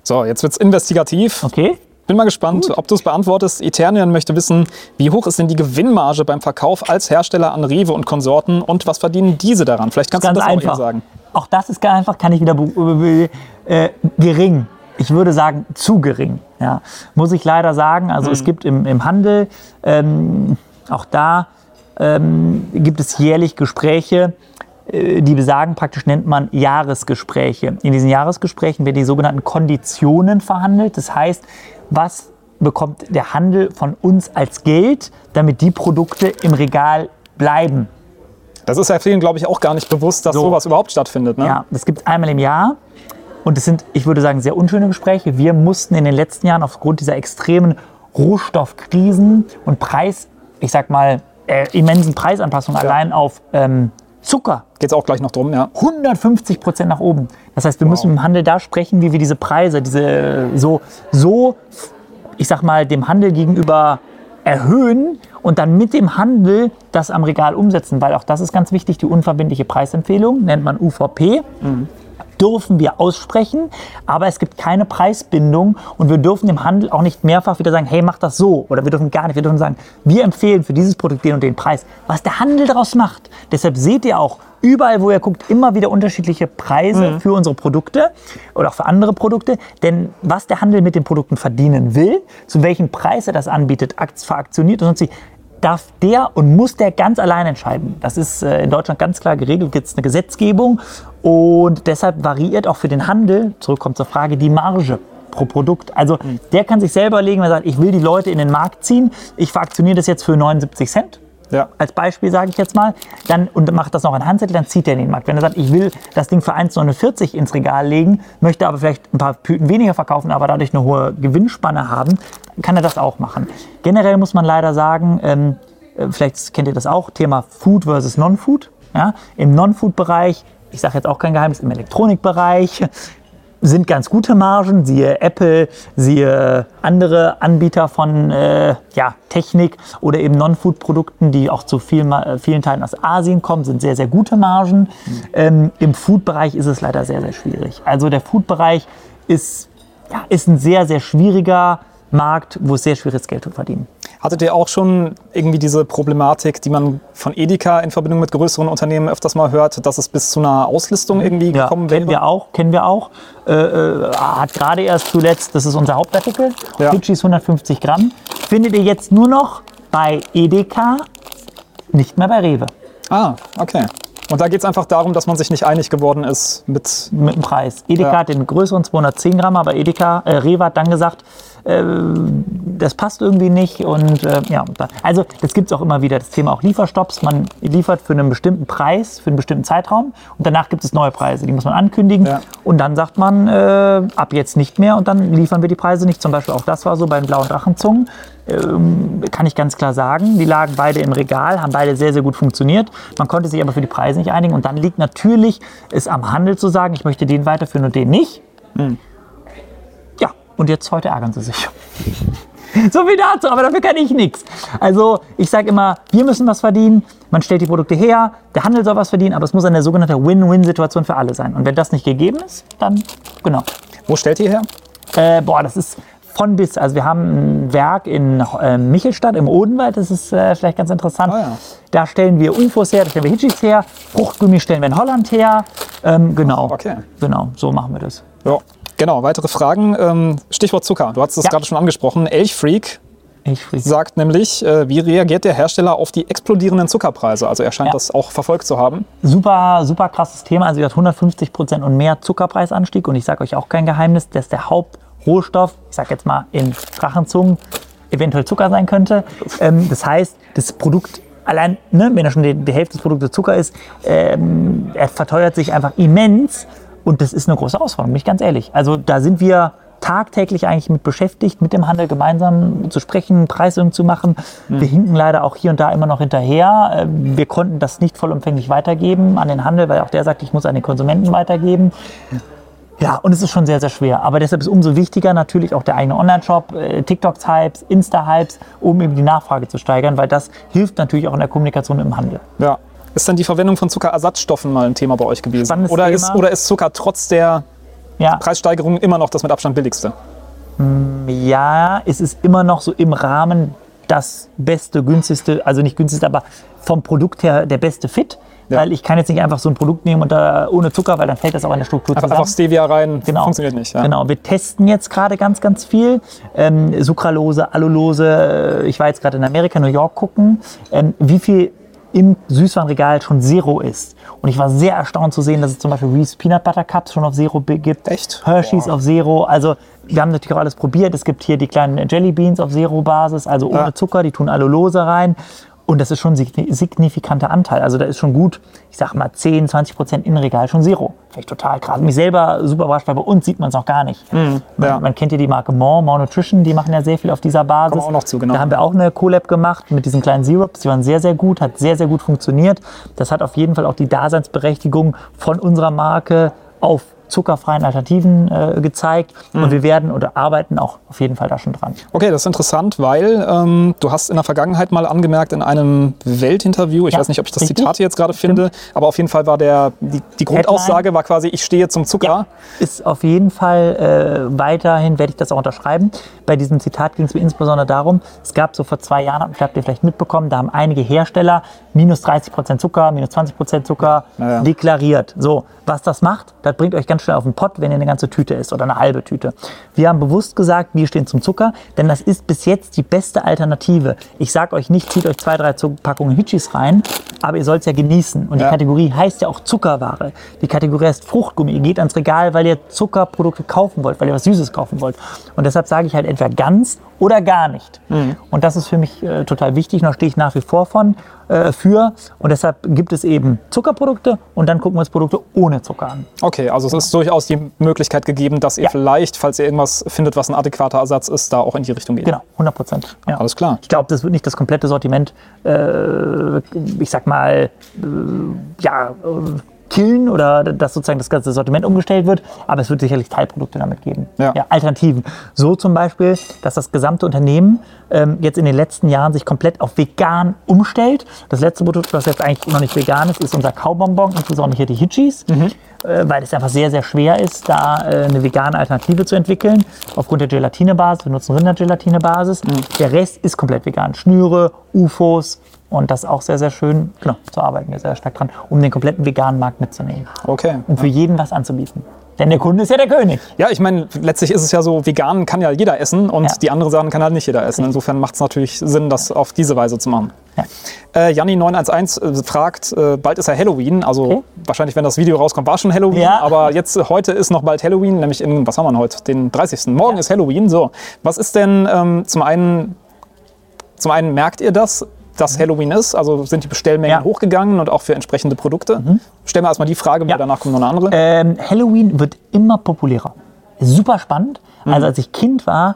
So, jetzt wird's investigativ. Okay. Bin mal gespannt, ob du es beantwortest. Eternian möchte wissen, wie hoch ist denn die Gewinnmarge beim Verkauf als Hersteller an Rewe und Konsorten und was verdienen diese daran? Vielleicht kannst Ganz du das einfach. auch eben sagen. Auch das ist einfach, kann ich wieder äh, gering. Ich würde sagen, zu gering. Ja. Muss ich leider sagen. Also es gibt im, im Handel, ähm, auch da ähm, gibt es jährlich Gespräche, äh, die besagen, praktisch nennt man Jahresgespräche. In diesen Jahresgesprächen werden die sogenannten Konditionen verhandelt. Das heißt, was bekommt der Handel von uns als Geld, damit die Produkte im Regal bleiben. Das ist ja vielen, glaube ich, auch gar nicht bewusst, dass So. sowas überhaupt stattfindet. Ne? Ja, das gibt es einmal im Jahr. Und es sind, ich würde sagen, sehr unschöne Gespräche. Wir mussten in den letzten Jahren aufgrund dieser extremen Rohstoffkrisen und Preis, ich sag mal, äh, immensen Preisanpassungen allein auf ähm, Zucker Geht's auch gleich noch drum, ja. 150 Prozent nach oben. Das heißt, wir müssen im Handel da sprechen, wie wir diese Preise, diese so, so, ich sag mal, dem Handel gegenüber erhöhen und dann mit dem Handel das am Regal umsetzen, weil auch das ist ganz wichtig, die unverbindliche Preisempfehlung, nennt man UVP. Dürfen wir aussprechen, aber es gibt keine Preisbindung und wir dürfen dem Handel auch nicht mehrfach wieder sagen, hey, mach das so. Oder wir dürfen gar nicht, wir dürfen sagen, wir empfehlen für dieses Produkt den und den Preis. Was der Handel daraus macht. Deshalb seht ihr auch, überall, wo ihr guckt, immer wieder unterschiedliche Preise für unsere Produkte oder auch für andere Produkte. Denn was der Handel mit den Produkten verdienen will, zu welchem Preis er das anbietet, akt- veraktioniert und sonst wie, darf der und muss der ganz allein entscheiden. Das ist äh, in Deutschland ganz klar geregelt, gibt es eine Gesetzgebung und deshalb variiert auch für den Handel, zurückkommt zur Frage, die Marge pro Produkt. Also der kann sich selber legen, wenn er sagt, ich will die Leute in den Markt ziehen, ich veraktioniere das jetzt für 79 Cent Ja. als Beispiel sage ich jetzt mal, dann und macht das noch in Handzettel, dann zieht er in den Markt. Wenn er sagt, ich will das Ding für 1,49 ins Regal legen, möchte aber vielleicht ein paar Tüten weniger verkaufen, aber dadurch eine hohe Gewinnspanne haben, kann er das auch machen. Generell muss man leider sagen, ähm, äh, vielleicht kennt ihr das auch, Thema Food versus Non-Food. Ja? Im Non-Food-Bereich, ich sage jetzt auch kein Geheimnis, im Elektronikbereich, sind ganz gute Margen, siehe Apple, siehe andere Anbieter von äh, ja, Technik oder eben Non-Food-Produkten, die auch zu vielen, vielen Teilen aus Asien kommen, sind sehr, sehr gute Margen. Ähm, Im Food-Bereich ist es leider sehr, sehr schwierig. Also der Food-Bereich ist, ja, ist ein sehr, sehr schwieriger Markt, wo es sehr schwierig ist, Geld zu verdienen. Hattet ihr auch schon irgendwie diese Problematik, die man von Edeka in Verbindung mit größeren Unternehmen öfters mal hört, dass es bis zu einer Auslistung irgendwie Ja, gekommen kennen wäre? wir auch, kennen wir auch. Äh, äh, hat gerade erst zuletzt, das ist unser Hauptartikel, Ja. Fidschis 150 Gramm, findet ihr jetzt nur noch bei Edeka, nicht mehr bei Rewe Ah, okay. Und da geht es einfach darum, dass man sich nicht einig geworden ist mit. mit dem Preis. Edeka Ja. hat den größeren 210 Gramm, aber Edeka, äh, Rewe hat dann gesagt, äh, das passt irgendwie nicht und äh, ja, also das gibt es auch immer wieder, das Thema auch Lieferstopps. Man liefert für einen bestimmten Preis, für einen bestimmten Zeitraum und danach gibt es neue Preise, die muss man ankündigen Ja. und dann sagt man äh, ab jetzt nicht mehr und dann liefern wir die Preise nicht. Zum Beispiel auch das war so bei den blauen Drachenzungen. Ähm, kann ich ganz klar sagen. Die lagen beide im Regal, haben beide sehr, sehr gut funktioniert. Man konnte sich aber für die Preise nicht einigen. Und dann liegt natürlich es am Handel zu sagen, ich möchte den weiterführen und den nicht. Ja, und jetzt heute ärgern sie sich. (laughs) So viel dazu, aber dafür kann ich nichts. Also ich sage immer, wir müssen was verdienen, man stellt die Produkte her, der Handel soll was verdienen, aber es muss eine sogenannte Win-Win-Situation für alle sein. Und wenn das nicht gegeben ist, dann genau. Wo stellt ihr her? Äh, boah, das ist von bis. Also wir haben ein Werk in äh, Michelstadt im Odenwald, das ist äh, vielleicht ganz interessant. Ah, ja. Da stellen wir UFOs her, da stellen wir Hitchis her, Fruchtgummi stellen wir in Holland her. Ähm, genau. okay. Genau, so machen wir das. Ja. Genau, weitere Fragen. Ähm, Stichwort Zucker. Du hast es Ja. gerade schon angesprochen. Elchfreak sagt nämlich, äh, wie reagiert der Hersteller auf die explodierenden Zuckerpreise? Also er scheint Ja. das auch verfolgt zu haben. Super, super krasses Thema. Also, ihr habt 150 Prozent und mehr Zuckerpreisanstieg. Und ich sage euch auch kein Geheimnis, dass der Hauptrohstoff, ich sage jetzt mal in Drachenzungen, eventuell Zucker sein könnte. Ähm, das heißt, das Produkt allein, ne, wenn er schon die, die Hälfte des Produktes Zucker ist, ähm, er verteuert sich einfach immens. Und das ist eine große Herausforderung, bin ich ganz ehrlich. Also da sind wir tagtäglich eigentlich mit beschäftigt, mit dem Handel gemeinsam zu sprechen, Preisungen zu machen. Mhm. Wir hinken leider auch hier und da immer noch hinterher. Ähm, wir konnten das nicht vollumfänglich weitergeben an den Handel, weil auch der sagt, ich muss an den Konsumenten weitergeben. Ja, und es ist schon sehr, sehr schwer. Aber deshalb ist umso wichtiger natürlich auch der eigene Online-Shop, äh, TikToks-Hypes, Insta-Hypes, um eben die Nachfrage zu steigern, weil das hilft natürlich auch in der Kommunikation im Handel. Ja. Ist dann die Verwendung von Zuckerersatzstoffen mal ein Thema bei euch gewesen? Spannendes oder, Thema. Ist, oder ist Zucker trotz der ja. Preissteigerung immer noch das mit Abstand billigste? Mm, ja, es ist immer noch so im Rahmen das beste, günstigste, also nicht günstigste, aber vom Produkt her der beste Fit. Ja. Weil ich kann jetzt nicht einfach so ein Produkt nehmen und da ohne Zucker, weil dann fällt das auch in der Struktur zusammen. Einfach Stevia rein, genau. funktioniert nicht. Ja. Genau, wir testen jetzt gerade ganz, ganz viel. Ähm, Sucralose, Allulose. Äh, ich war jetzt gerade in Amerika, New York gucken, ähm, wie viel im Süßwarenregal schon Zero ist. Und ich war sehr erstaunt zu sehen, dass es zum Beispiel Reese Peanut Butter Cups schon auf Zero gibt. Echt? Hershey's Boah. auf Zero. Also wir haben natürlich auch alles probiert. Es gibt hier die kleinen Jelly Beans auf Zero-Basis, also ohne ja. Zucker. Die tun Allulose rein. Und das ist schon ein signifikanter Anteil. Also da ist schon gut, ich sag mal 10, 20 Prozent in Regal schon Zero. Vielleicht total krass. Mich selber super überrascht, weil bei uns sieht man es noch gar nicht. Mm, man, ja. man, kennt ja die Marke More, More Nutrition, die machen ja sehr viel auf dieser Basis. Kommen auch noch zu, genau. Da haben wir auch eine Collab gemacht mit diesen kleinen Syrups. Die waren sehr, sehr gut, hat sehr, sehr gut funktioniert. Das hat auf jeden Fall auch die Daseinsberechtigung von unserer Marke auf zuckerfreien Alternativen äh, gezeigt. Mhm. Und wir werden oder arbeiten auch auf jeden Fall da schon dran. Okay, das ist interessant, weil ähm, du hast in der Vergangenheit mal angemerkt in einem Weltinterview, ich ja, weiß nicht, ob ich das richtig? Zitat jetzt gerade finde, aber auf jeden Fall war der, die, die Grundaussage war quasi, ich stehe zum Zucker. Ja, ist auf jeden Fall äh, weiterhin, werde ich das auch unterschreiben. Bei diesem Zitat ging es mir insbesondere darum, es gab so vor zwei Jahren, habt ihr vielleicht mitbekommen, da haben einige Hersteller minus 30 Prozent Zucker, minus 20 Prozent Zucker ja. deklariert. So, was das macht, das bringt euch ganz schnell auf den Pott, wenn ihr eine ganze Tüte isst oder eine halbe Tüte. Wir haben bewusst gesagt, wir stehen zum Zucker, denn das ist bis jetzt die beste Alternative. Ich sage euch nicht, zieht euch zwei, drei Packungen Hitchis rein, aber ihr sollt es ja genießen. Und ja. die Kategorie heißt ja auch Zuckerware. Die Kategorie heißt Fruchtgummi. Ihr geht ans Regal, weil ihr Zuckerprodukte kaufen wollt, weil ihr was Süßes kaufen wollt. Und deshalb sage ich halt entweder ganz oder gar nicht. Mhm. Und das ist für mich äh, total wichtig. Da stehe ich nach wie vor von äh, für. Und deshalb gibt es eben Zuckerprodukte und dann gucken wir uns Produkte ohne Zucker an. Okay, also es ist durchaus die Möglichkeit gegeben, dass ihr ja. vielleicht, falls ihr irgendwas findet, was ein adäquater Ersatz ist, da auch in die Richtung geht. Genau, 100 Prozent. Ja. Alles klar. Ich glaube, das wird nicht das komplette Sortiment, äh, ich sag mal, äh, ja, äh, killen oder dass sozusagen das ganze Sortiment umgestellt wird, aber es wird sicherlich Teilprodukte damit geben. Ja. Ja, Alternativen. So zum Beispiel, dass das gesamte Unternehmen ähm, jetzt in den letzten Jahren sich komplett auf vegan umstellt. Das letzte Produkt, was jetzt eigentlich noch nicht vegan ist, ist unser Kaubonbon, insbesondere hier die Hitchis. Mhm. Äh, weil es einfach sehr, sehr schwer ist, da äh, eine vegane Alternative zu entwickeln. Aufgrund der Gelatinebasis. Wir nutzen Rindergelatinebasis. Mhm. Der Rest ist komplett vegan. Schnüre, UFOs, und das auch sehr, sehr schön. Genau, zu arbeiten wir sehr stark dran, um den kompletten veganen Markt mitzunehmen. Okay. Und für jeden was anzubieten. Denn der Kunde ist ja der König. Ja, ich meine, letztlich ist es ja so, vegan kann ja jeder essen und ja. die andere Sachen kann halt nicht jeder essen. Insofern macht es natürlich Sinn, das auf diese Weise zu machen. Ja. Äh, Janni911 äh, fragt, äh, bald ist ja Halloween, also okay. wahrscheinlich, wenn das Video rauskommt, war schon Halloween, ja. aber jetzt, heute ist noch bald Halloween, nämlich in, was haben wir heute, den 30. Morgen ja. ist Halloween, so. Was ist denn ähm, zum einen, zum einen merkt ihr das dass mhm. Halloween ist? Also sind die Bestellmengen ja. hochgegangen und auch für entsprechende Produkte? Mhm. Stellen wir erstmal die Frage, ja. danach kommt noch eine andere. Ähm, Halloween wird immer populärer. Super spannend. Mhm. Also als ich Kind war,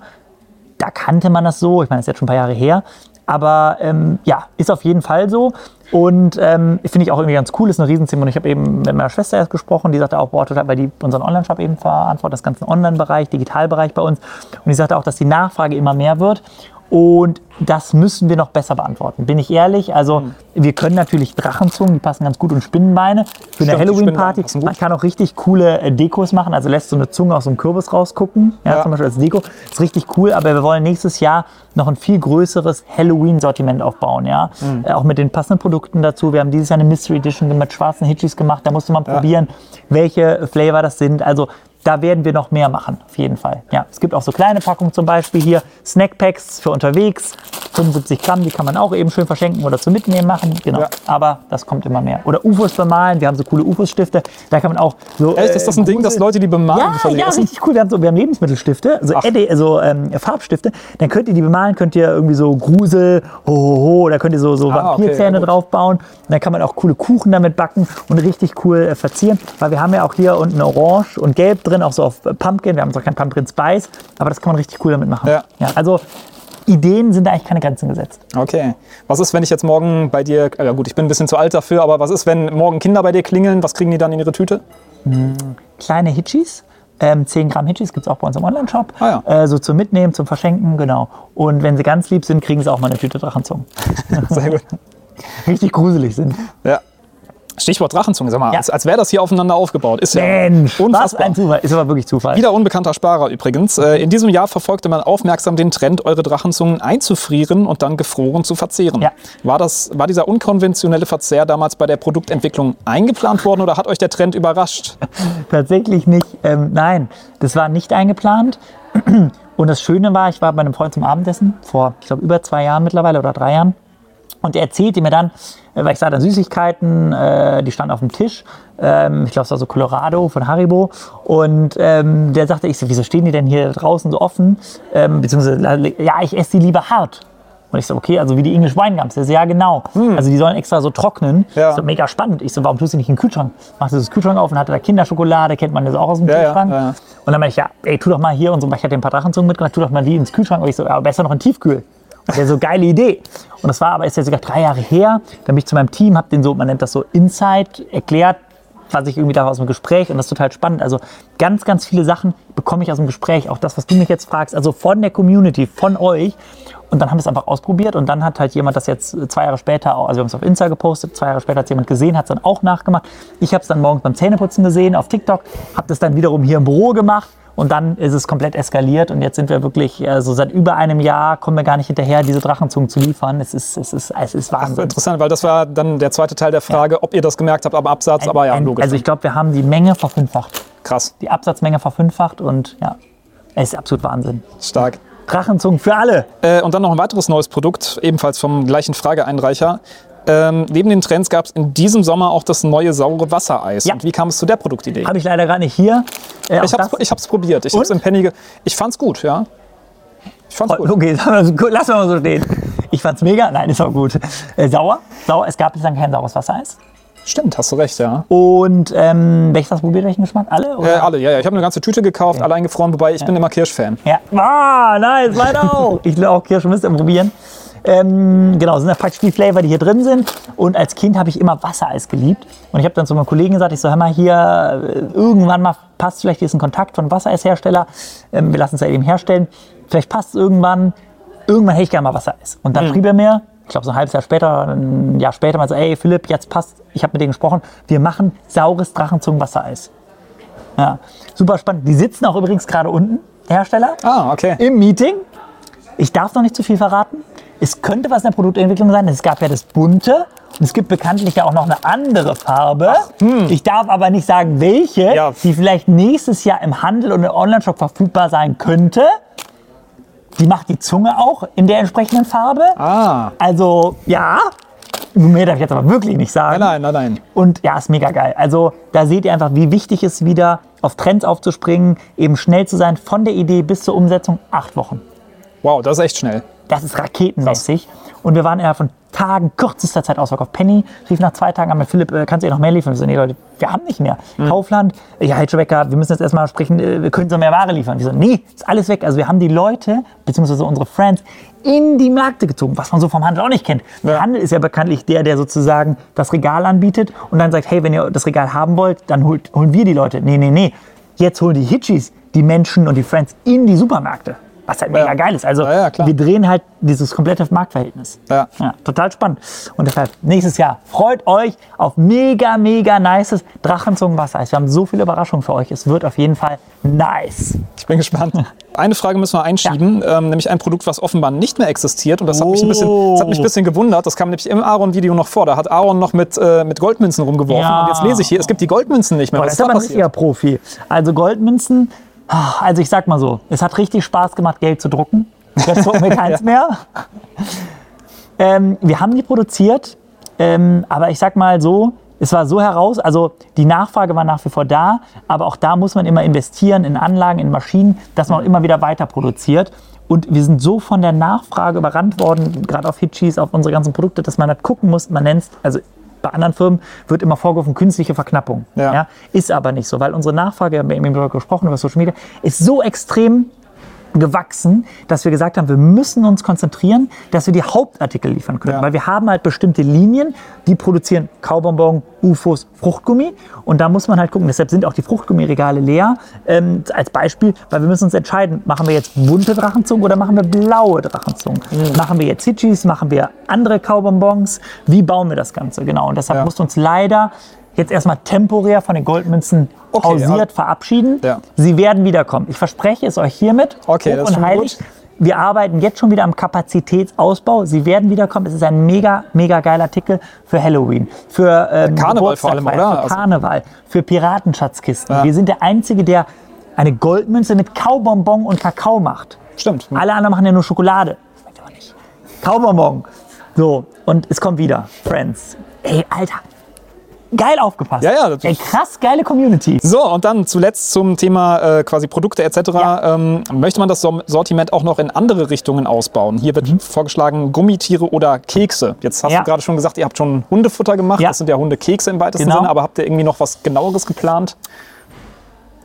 da kannte man das so. Ich meine, das ist jetzt schon ein paar Jahre her. Aber ähm, ja, ist auf jeden Fall so. Und ähm, finde ich auch irgendwie ganz cool, ist eine Riesenthema. Und ich habe eben mit meiner Schwester erst gesprochen, die sagte auch, boah, total, weil die unseren Online-Shop eben verantwortet, das ganze Online-Bereich, Digitalbereich bei uns. Und die sagte auch, dass die Nachfrage immer mehr wird. Und das müssen wir noch besser beantworten, bin ich ehrlich. Also mhm. wir können natürlich Drachenzungen, die passen ganz gut und Spinnenbeine für eine Halloween-Party. Man kann auch richtig coole äh, Dekos machen, also lässt so eine Zunge aus einem Kürbis rausgucken, ja, ja. zum Beispiel als Deko. Ist richtig cool, aber wir wollen nächstes Jahr noch ein viel größeres Halloween-Sortiment aufbauen, ja. Mhm. Auch mit den passenden Produkten dazu. Wir haben dieses Jahr eine Mystery Edition mit schwarzen Hitchis gemacht, da musste man ja. probieren, welche Flavor das sind. Also da werden wir noch mehr machen, auf jeden Fall. Ja, es gibt auch so kleine Packungen zum Beispiel hier, Snackpacks für unterwegs, 75 Gramm, die kann man auch eben schön verschenken oder zum Mitnehmen machen. Genau. Ja. Aber das kommt immer mehr. Oder UFOs bemalen, wir haben so coole UFOs-Stifte, da kann man auch so. Echt, ist das ein äh, Ding, dass Grusel- Leute die bemalen ja, sie ja, richtig cool. Wir haben, so, wir haben Lebensmittelstifte, also, Ach. Eddy, also ähm, Farbstifte. Dann könnt ihr die bemalen, könnt ihr irgendwie so Grusel, ho, ho, oder könnt ihr so, so Ah, okay, Vampirzähne ja, gut. draufbauen. Und dann kann man auch coole Kuchen damit backen und richtig cool äh, verzieren. Weil wir haben ja auch hier unten Orange und Gelb drin, auch so auf äh, Pumpkin. Wir haben zwar kein Pumpkin Spice, aber das kann man richtig cool damit machen. Ja. also Ideen sind da eigentlich keine Grenzen gesetzt. Okay. Was ist, wenn ich jetzt morgen bei dir, äh, ja gut, ich bin ein bisschen zu alt dafür, aber was ist, wenn morgen Kinder bei dir klingeln? Was kriegen die dann in ihre Tüte? kleine Hitchis. Ähm, 10 Gramm Hitchis gibt es auch bei uns im Online-Shop. Ah äh, so zum Mitnehmen, zum Verschenken, genau. Und wenn sie ganz lieb sind, kriegen sie auch mal eine Tüte Drachenzungen. (laughs) Sehr gut. (laughs) Richtig gruselig sind. Ja. Stichwort Drachenzunge, sag mal, Ja. als, als wäre das hier aufeinander aufgebaut. Ist ja Mensch, was unfassbar. ein Zufall. Ist aber wirklich Zufall. Wieder unbekannter Sparer übrigens. Äh, In diesem Jahr verfolgte man aufmerksam den Trend, eure Drachenzungen einzufrieren und dann gefroren zu verzehren. Ja. War, das, war dieser unkonventionelle Verzehr damals bei der Produktentwicklung eingeplant worden oder hat euch der Trend überrascht? (laughs) Tatsächlich nicht. Ähm, nein, das war nicht eingeplant. (clears throat) Und das Schöne war, ich war bei einem Freund zum Abendessen vor, ich glaube, über zwei Jahren mittlerweile oder drei Jahren. Und er erzählte mir dann, weil ich sah dann Süßigkeiten, äh, die standen auf dem Tisch. Ähm, ich glaube, es war so Colorado von Haribo. Und ähm, der sagte, ich so, wieso stehen die denn hier draußen so offen? Ähm, beziehungsweise, ja, ich esse die lieber hart. Und ich so, okay, also wie die English Wine Gums. Der so, ja, genau. Also die sollen extra so trocknen. Ja. So mega spannend. Ich so, warum tust du nicht in den Kühlschrank? Machst du das Kühlschrank auf und hatte da Kinderschokolade, kennt man das auch aus dem Ja, Kühlschrank. ja. Und dann meinte ich, ja, ey, tu doch mal hier und so, ich hatte ein paar Drachenzungen mitgebracht, tu doch mal die ins Kühlschrank. Und ich so, ja, besser noch in Tiefkühl. Und der so, geile Idee. Und das war aber, ist ja sogar drei Jahre her. Dann bin ich zu meinem Team, habe den so, man nennt das so Insight, erklärt, was ich irgendwie daraus aus dem Gespräch und das ist total spannend. Also ganz, ganz viele Sachen bekomme ich aus dem Gespräch, auch das, was du mich jetzt fragst, also von der Community, von euch. Und dann haben wir es einfach ausprobiert und dann hat halt jemand das jetzt zwei Jahre später, also wir haben es auf Insta gepostet, zwei Jahre später hat es jemand gesehen, hat es dann auch nachgemacht. Ich habe es dann morgens beim Zähneputzen gesehen auf TikTok, habe das dann wiederum hier im Büro gemacht und dann ist es komplett eskaliert und jetzt sind wir wirklich, also seit über einem Jahr kommen wir gar nicht hinterher, diese Drachenzungen zu liefern. Es ist, es ist, es ist Wahnsinn. Interessant, weil das war dann der zweite Teil der Frage, ob ihr das gemerkt habt am Absatz. aber ja, Ein- logisch. Also ich glaube, wir haben die Menge verfünffacht. Krass, Die Absatzmenge verfünffacht und ja, es ist absolut Wahnsinn. stark. Drachenzungen für alle. Äh, und dann noch ein weiteres neues Produkt, ebenfalls vom gleichen Frageeinreicher. Ähm, neben den Trends gab es in diesem Sommer auch das neue saure Wassereis. Ja. Und wie kam es zu der Produktidee? Habe ich leider gar nicht hier. Äh, Ich habe es probiert. Ich Und? hab's im Penny. Ich fand's gut, ja. Ich fand's Oh, gut. Okay, (laughs) lass mal so stehen. Ich fand's mega. Nein, ist auch gut. Äh, sauer. Sauer. Es gab bislang kein saures Wassereis. Stimmt, hast du recht, ja. Und ähm, welches hast du probiert? Welchen Geschmack? Alle? Äh, alle, ja, ja. Ich habe eine ganze Tüte gekauft, alle eingefroren, wobei ich bin immer Kirschfan. Ja. Ah, nice, leider auch. Ich will auch Kirsche müsst ihr probieren. Ähm, genau, sind ja praktisch die Flavor, die hier drin sind. Und als Kind habe ich immer Wassereis geliebt. Und ich habe dann zu meinem Kollegen gesagt, ich so, hör mal hier, äh, irgendwann mal passt vielleicht, hier ist ein Kontakt von Wassereishersteller. Ähm, wir lassen es ja eben herstellen. Vielleicht passt es irgendwann. Irgendwann hätte ich gerne mal Wassereis. Und dann schrieb er mir, ich glaube so ein halbes Jahr später, ein Jahr später, mal so, ey Philipp, jetzt passt, ich habe mit denen gesprochen, wir machen saures Drachenzungen-Wassereis. Ja, super spannend. Die sitzen auch übrigens gerade unten, Hersteller Ah, okay. im Meeting. Ich darf noch nicht zu viel verraten. Es könnte was in der Produktentwicklung sein. Es gab ja das bunte. Und es gibt bekanntlich ja auch noch eine andere Farbe. Ich darf aber nicht sagen, welche, Ja. die vielleicht nächstes Jahr im Handel und im Onlineshop verfügbar sein könnte. Die macht die Zunge auch in der entsprechenden Farbe. Ah, Also ja, mehr darf ich jetzt aber wirklich nicht sagen. nein, nein, nein. Und ja, ist mega geil. Also da seht ihr einfach, wie wichtig es wieder auf Trends aufzuspringen, eben schnell zu sein, von der Idee bis zur Umsetzung, acht Wochen. Wow, das ist echt schnell. Das ist raketenmäßig. Und wir waren innerhalb von Tagen, kürzester Zeit ausverkauft. Penny rief nach zwei Tagen an mit Philipp, äh, kannst du ihr noch mehr liefern? Wir so, nee, Leute, wir haben nicht mehr. Kaufland, äh, ja, Herr Becker, wir müssen jetzt erstmal sprechen, äh, wir können so mehr Ware liefern. Wir so, nee, ist alles weg. Also wir haben die Leute, beziehungsweise unsere Friends, in die Märkte gezogen, was man so vom Handel auch nicht kennt. Der Handel ist ja bekanntlich der, der sozusagen das Regal anbietet und dann sagt, hey, wenn ihr das Regal haben wollt, dann holt, holen wir die Leute. Nee, nee, nee. Jetzt holen die Hitchis die Menschen und die Friends in die Supermärkte. Was halt mega Ja. geil ist. Also Ja, wir drehen halt dieses komplette Marktverhältnis. Ja. total spannend. Und deshalb nächstes Jahr freut euch auf mega, mega nices Drachenzungenwassereis. Wir haben so viele Überraschungen für euch. Es wird auf jeden Fall nice. Ich bin gespannt. (laughs) Eine Frage müssen wir einschieben, ähm, nämlich ein Produkt, was offenbar nicht mehr existiert. Und das hat, mich, ein bisschen, das hat mich ein bisschen gewundert. Das kam nämlich im Aaron-Video noch vor. Da hat Aaron noch mit, äh, mit Goldmünzen rumgeworfen. Und jetzt lese ich hier, es gibt die Goldmünzen nicht mehr. Boah, Was das ist aber ein richtiger? Profi. Also Goldmünzen, also ich sag mal so, es hat richtig Spaß gemacht, Geld zu drucken. Jetzt drucken wir (laughs) keins mehr. Ähm, wir haben die produziert, ähm, aber ich sag mal so, es war so heraus, also die Nachfrage war nach wie vor da, aber auch da muss man immer investieren in Anlagen, in Maschinen, dass man auch immer wieder weiter produziert. Und wir sind so von der Nachfrage überrannt worden, gerade auf Hitchis, auf unsere ganzen Produkte, dass man halt gucken muss, man nennt also bei anderen Firmen wird immer vorgeworfen, künstliche Verknappung. Ja. ist aber nicht so, weil unsere Nachfrage, wir haben eben darüber gesprochen, über Social Media, ist so extrem gewachsen, dass wir gesagt haben, wir müssen uns konzentrieren, dass wir die Hauptartikel liefern können. Ja. Weil wir haben halt bestimmte Linien, die produzieren Kaubonbon, UFOs, Fruchtgummi. Und da muss man halt gucken, deshalb sind auch die Fruchtgummiregale leer. Ähm, als Beispiel, weil wir müssen uns entscheiden, machen wir jetzt bunte Drachenzungen oder machen wir blaue Drachenzungen? Mhm. Machen wir jetzt Hitchis, machen wir andere Kaubonbons? Wie bauen wir das Ganze? Genau. Und deshalb Ja. mussten uns leider jetzt erstmal temporär von den Goldmünzen Okay, pausiert ja. verabschieden. Ja. Sie werden wiederkommen. Ich verspreche es euch hiermit. Okay, hoch das ist und heilig. gut. Wir arbeiten jetzt schon wieder am Kapazitätsausbau. Sie werden wiederkommen. Es ist ein mega, mega geiler Artikel für Halloween, für ähm, Karneval vor allem, oder? Für Also- Karneval, für Piratenschatzkisten. Ja. Wir sind der Einzige, der eine Goldmünze mit Kaubonbon und Kakao macht. Stimmt. Alle anderen machen ja nur Schokolade. Schmeckt aber nicht. Kaubonbon. So, und es kommt wieder. Friends. Ey, Alter. Geil aufgepasst. Ja, ja, Ey, krass geile Community. So, und dann zuletzt zum Thema äh, quasi Produkte etc. Ja. Ähm, möchte man das Sortiment auch noch in andere Richtungen ausbauen? Hier wird vorgeschlagen Gummitiere oder Kekse. Jetzt hast Mhm. Ja. du gerade schon gesagt, ihr habt schon Hundefutter gemacht. Ja. Das sind ja Hundekekse im weitesten Genau. Sinne. Aber habt ihr irgendwie noch was genaueres geplant?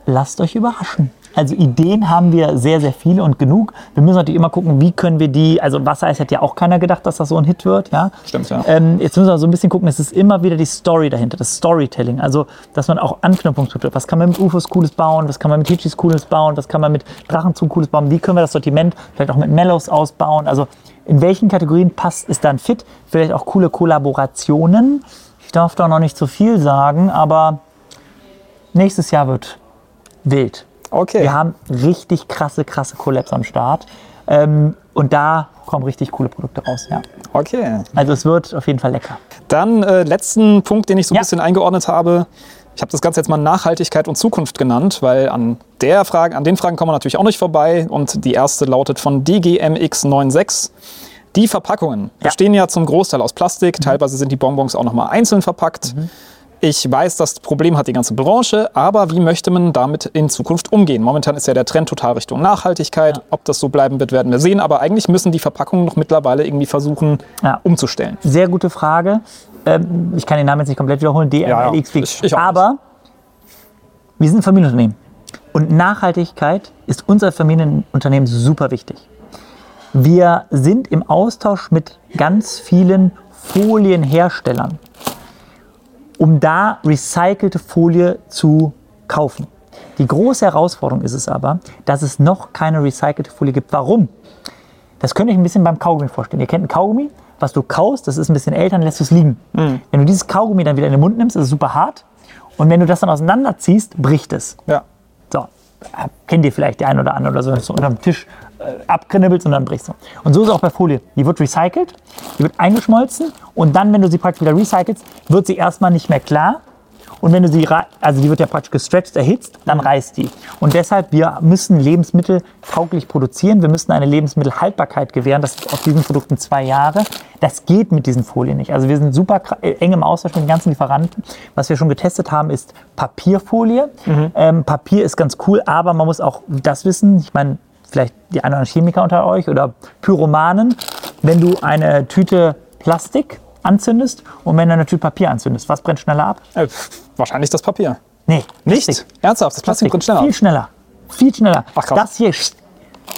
lasst euch überraschen. Also Ideen haben wir sehr, sehr viele und genug. Wir müssen natürlich immer gucken, wie können wir die, also Wassereis hätte ja auch keiner gedacht, dass das so ein Hit wird. Ja? Stimmt, ja. Ähm, jetzt müssen wir so ein bisschen gucken, es ist immer wieder die Story dahinter, das Storytelling. Also, dass man auch Anknüpfungspunkte hat. Was kann man mit UFOs Cooles bauen? Was kann man mit Hitchis Cooles bauen? Was kann man mit Drachenzug Cooles bauen? Wie können wir das Sortiment vielleicht auch mit Mellows ausbauen? Also, in welchen Kategorien passt, ist dann fit? Vielleicht auch coole Kollaborationen. Ich darf da noch nicht zu viel sagen, aber nächstes Jahr wird wild. Okay. Wir haben richtig krasse, krasse Collabs am Start. Ähm, und da kommen richtig coole Produkte raus. Ja. Okay. Also es wird auf jeden Fall lecker. Dann äh, letzten Punkt, den ich so ein Ja. bisschen eingeordnet habe. Ich habe das Ganze jetzt mal Nachhaltigkeit und Zukunft genannt, weil an, der Frage, an den Fragen kommen wir natürlich auch nicht vorbei. Und die erste lautet von DGMX96. Die Verpackungen Ja. Mhm. bestehen ja zum Großteil aus Plastik. Teilweise sind die Bonbons auch nochmal einzeln verpackt. Ich weiß, das Problem hat die ganze Branche, aber wie möchte man damit in Zukunft umgehen? Momentan ist ja der Trend total Richtung Nachhaltigkeit. Ob das so bleiben wird, werden wir sehen. Aber eigentlich müssen die Verpackungen noch mittlerweile irgendwie versuchen, Ja. umzustellen. Sehr gute Frage. Ähm, ich kann den Namen jetzt nicht komplett wiederholen. ja. DMLX. Ich- ich. Aber wir sind ein Familienunternehmen. Und Nachhaltigkeit ist unser Familienunternehmen super wichtig. Wir sind im Austausch mit ganz vielen Folienherstellern, um da recycelte Folie zu kaufen. Die große Herausforderung ist es aber, dass es noch keine recycelte Folie gibt. Warum? Das könnt ihr euch ein bisschen beim Kaugummi vorstellen. Ihr kennt ein Kaugummi, was du kaust, das ist ein bisschen älter, dann lässt du es liegen. Wenn du dieses Kaugummi dann wieder in den Mund nimmst, ist es super hart. Und wenn du das dann auseinanderziehst, bricht es. Ja. So, kennt ihr vielleicht die ein oder andere oder so, so unterm Tisch äh, abknibbelst und dann brichst du. Und so ist es auch bei Folie. Die wird recycelt, die wird eingeschmolzen und dann, wenn du sie praktisch wieder recycelst, wird sie erstmal nicht mehr klar. Und wenn du sie, also die wird ja praktisch gestretched, erhitzt, dann reißt die. Und deshalb, wir müssen Lebensmittel tauglich produzieren. Wir müssen eine Lebensmittelhaltbarkeit gewähren. Das ist auf diesen Produkten zwei Jahre. Das geht mit diesen Folien nicht. Also wir sind super äh, eng im Austausch mit den ganzen Lieferanten. Was wir schon getestet haben, ist Papierfolie. Ähm, Papier ist ganz cool, aber man muss auch das wissen. Ich meine, vielleicht die anderen Chemiker unter euch oder Pyromanen. Wenn du eine Tüte Plastik anzündest und wenn du eine Tüte Papier anzündest, was brennt schneller ab? Äh, wahrscheinlich das Papier. Nee, Nicht? Plastik. Ernsthaft, das Plastik brennt schneller. Viel schneller. Viel schneller. Ach, krass. Das hier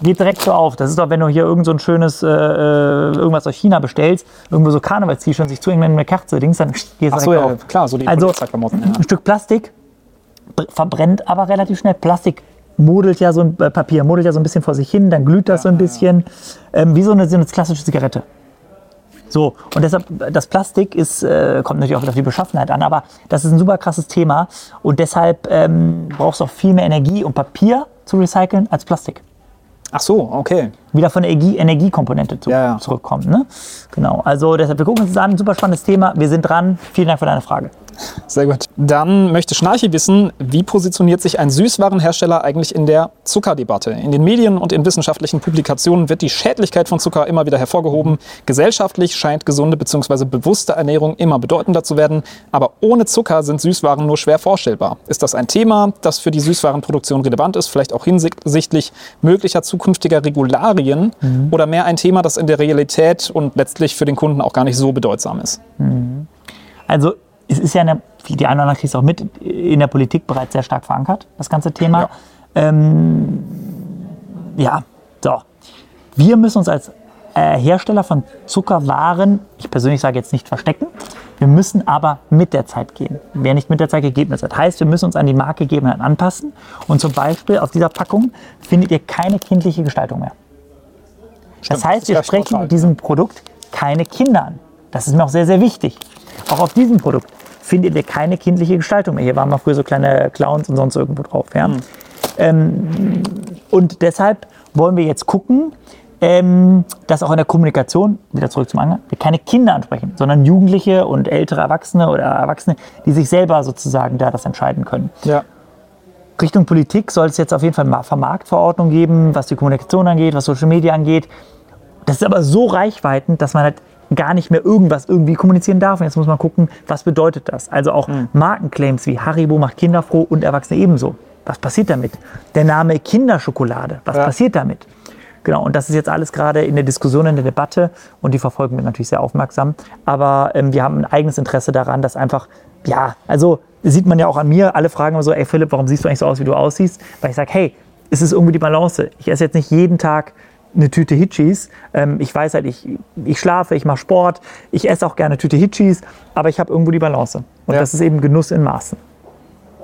geht direkt so auf. Das ist doch, wenn du hier irgend so ein schönes, äh, äh, irgendwas aus China bestellst, irgendwo so Karnevals-T-Shirts, sich zu irgendeiner eine Kerze dings, dann geht es direkt so, ja, auf. klar, so die Also. Ja. ein Stück Plastik br- verbrennt aber relativ schnell. Plastik modelt ja so ein äh, Papier, modelt ja so ein bisschen vor sich hin, dann glüht das so ein bisschen, ähm, wie so eine, so eine klassische Zigarette. So, und deshalb, das Plastik ist, äh, kommt natürlich auch auf die Beschaffenheit an, aber das ist ein super krasses Thema und deshalb ähm, brauchst du auch viel mehr Energie, um Papier zu recyceln als Plastik. Ach so, okay. Wieder von der Energie Energiekomponente zu, Ja, ja. zurückkommt. Ne? Genau, also deshalb, wir gucken uns das an, super spannendes Thema, wir sind dran. Vielen Dank für deine Frage. Sehr gut. Dann möchte Schnarchi wissen, wie positioniert sich ein Süßwarenhersteller eigentlich in der Zuckerdebatte? In den Medien und in wissenschaftlichen Publikationen wird die Schädlichkeit von Zucker immer wieder hervorgehoben. Gesellschaftlich scheint gesunde bzw. bewusste Ernährung immer bedeutender zu werden. Aber ohne Zucker sind Süßwaren nur schwer vorstellbar. Ist das ein Thema, das für die Süßwarenproduktion relevant ist, vielleicht auch hinsichtlich möglicher zukünftiger Regularien oder mehr ein Thema, das in der Realität und letztlich für den Kunden auch gar nicht so bedeutsam ist? Also es ist ja, wie die eine oder andere kriegt es auch mit, in der Politik bereits sehr stark verankert, das ganze Thema. Ja. Ähm, ja, so. Wir müssen uns als äh, Hersteller von Zuckerwaren, ich persönlich sage jetzt nicht verstecken, wir müssen aber mit der Zeit gehen. Wer nicht mit der Zeit gegeben ist, das heißt, wir müssen uns an die Marktgegebenheiten anpassen. Und zum Beispiel auf dieser Packung findet ihr keine kindliche Gestaltung mehr. Das Stimmt, heißt, ist wir sprechen mit diesem Produkt keine Kinder an. Das ist mir auch sehr, sehr wichtig. Auch auf diesem Produkt findet ihr keine kindliche Gestaltung mehr. Hier waren mal früher so kleine Clowns und sonst irgendwo drauf. Ja? Hm. Ähm, und deshalb wollen wir jetzt gucken, ähm, dass auch in der Kommunikation, wieder zurück zum Anfang, wir keine Kinder ansprechen, sondern Jugendliche und ältere Erwachsene oder Erwachsene, die sich selber sozusagen da das entscheiden können. Ja. Richtung Politik soll es jetzt auf jeden Fall Ma- Vermarktverordnung geben, was die Kommunikation angeht, was Social Media angeht. Das ist aber so reichweitend, dass man halt gar nicht mehr irgendwas irgendwie kommunizieren darf. Und jetzt muss man gucken, was bedeutet das? Also auch Markenclaims wie Haribo macht Kinder froh und Erwachsene ebenso. Was passiert damit? Der Name Kinderschokolade, was Ja. passiert damit? Genau, und das ist jetzt alles gerade in der Diskussion, in der Debatte und die verfolgen wir natürlich sehr aufmerksam. Aber ähm, wir haben ein eigenes Interesse daran, dass einfach, ja, also sieht man ja auch an mir, alle fragen immer so, ey Philipp, warum siehst du eigentlich so aus, wie du aussiehst? Weil ich sage, hey, es ist irgendwie die Balance. Ich esse jetzt nicht jeden Tag eine Tüte Hitchis. Ähm, ich weiß halt, ich, ich schlafe, ich mache Sport, ich esse auch gerne Tüte Hitchis, aber ich habe irgendwo die Balance. Und Ja. das ist eben Genuss in Maßen.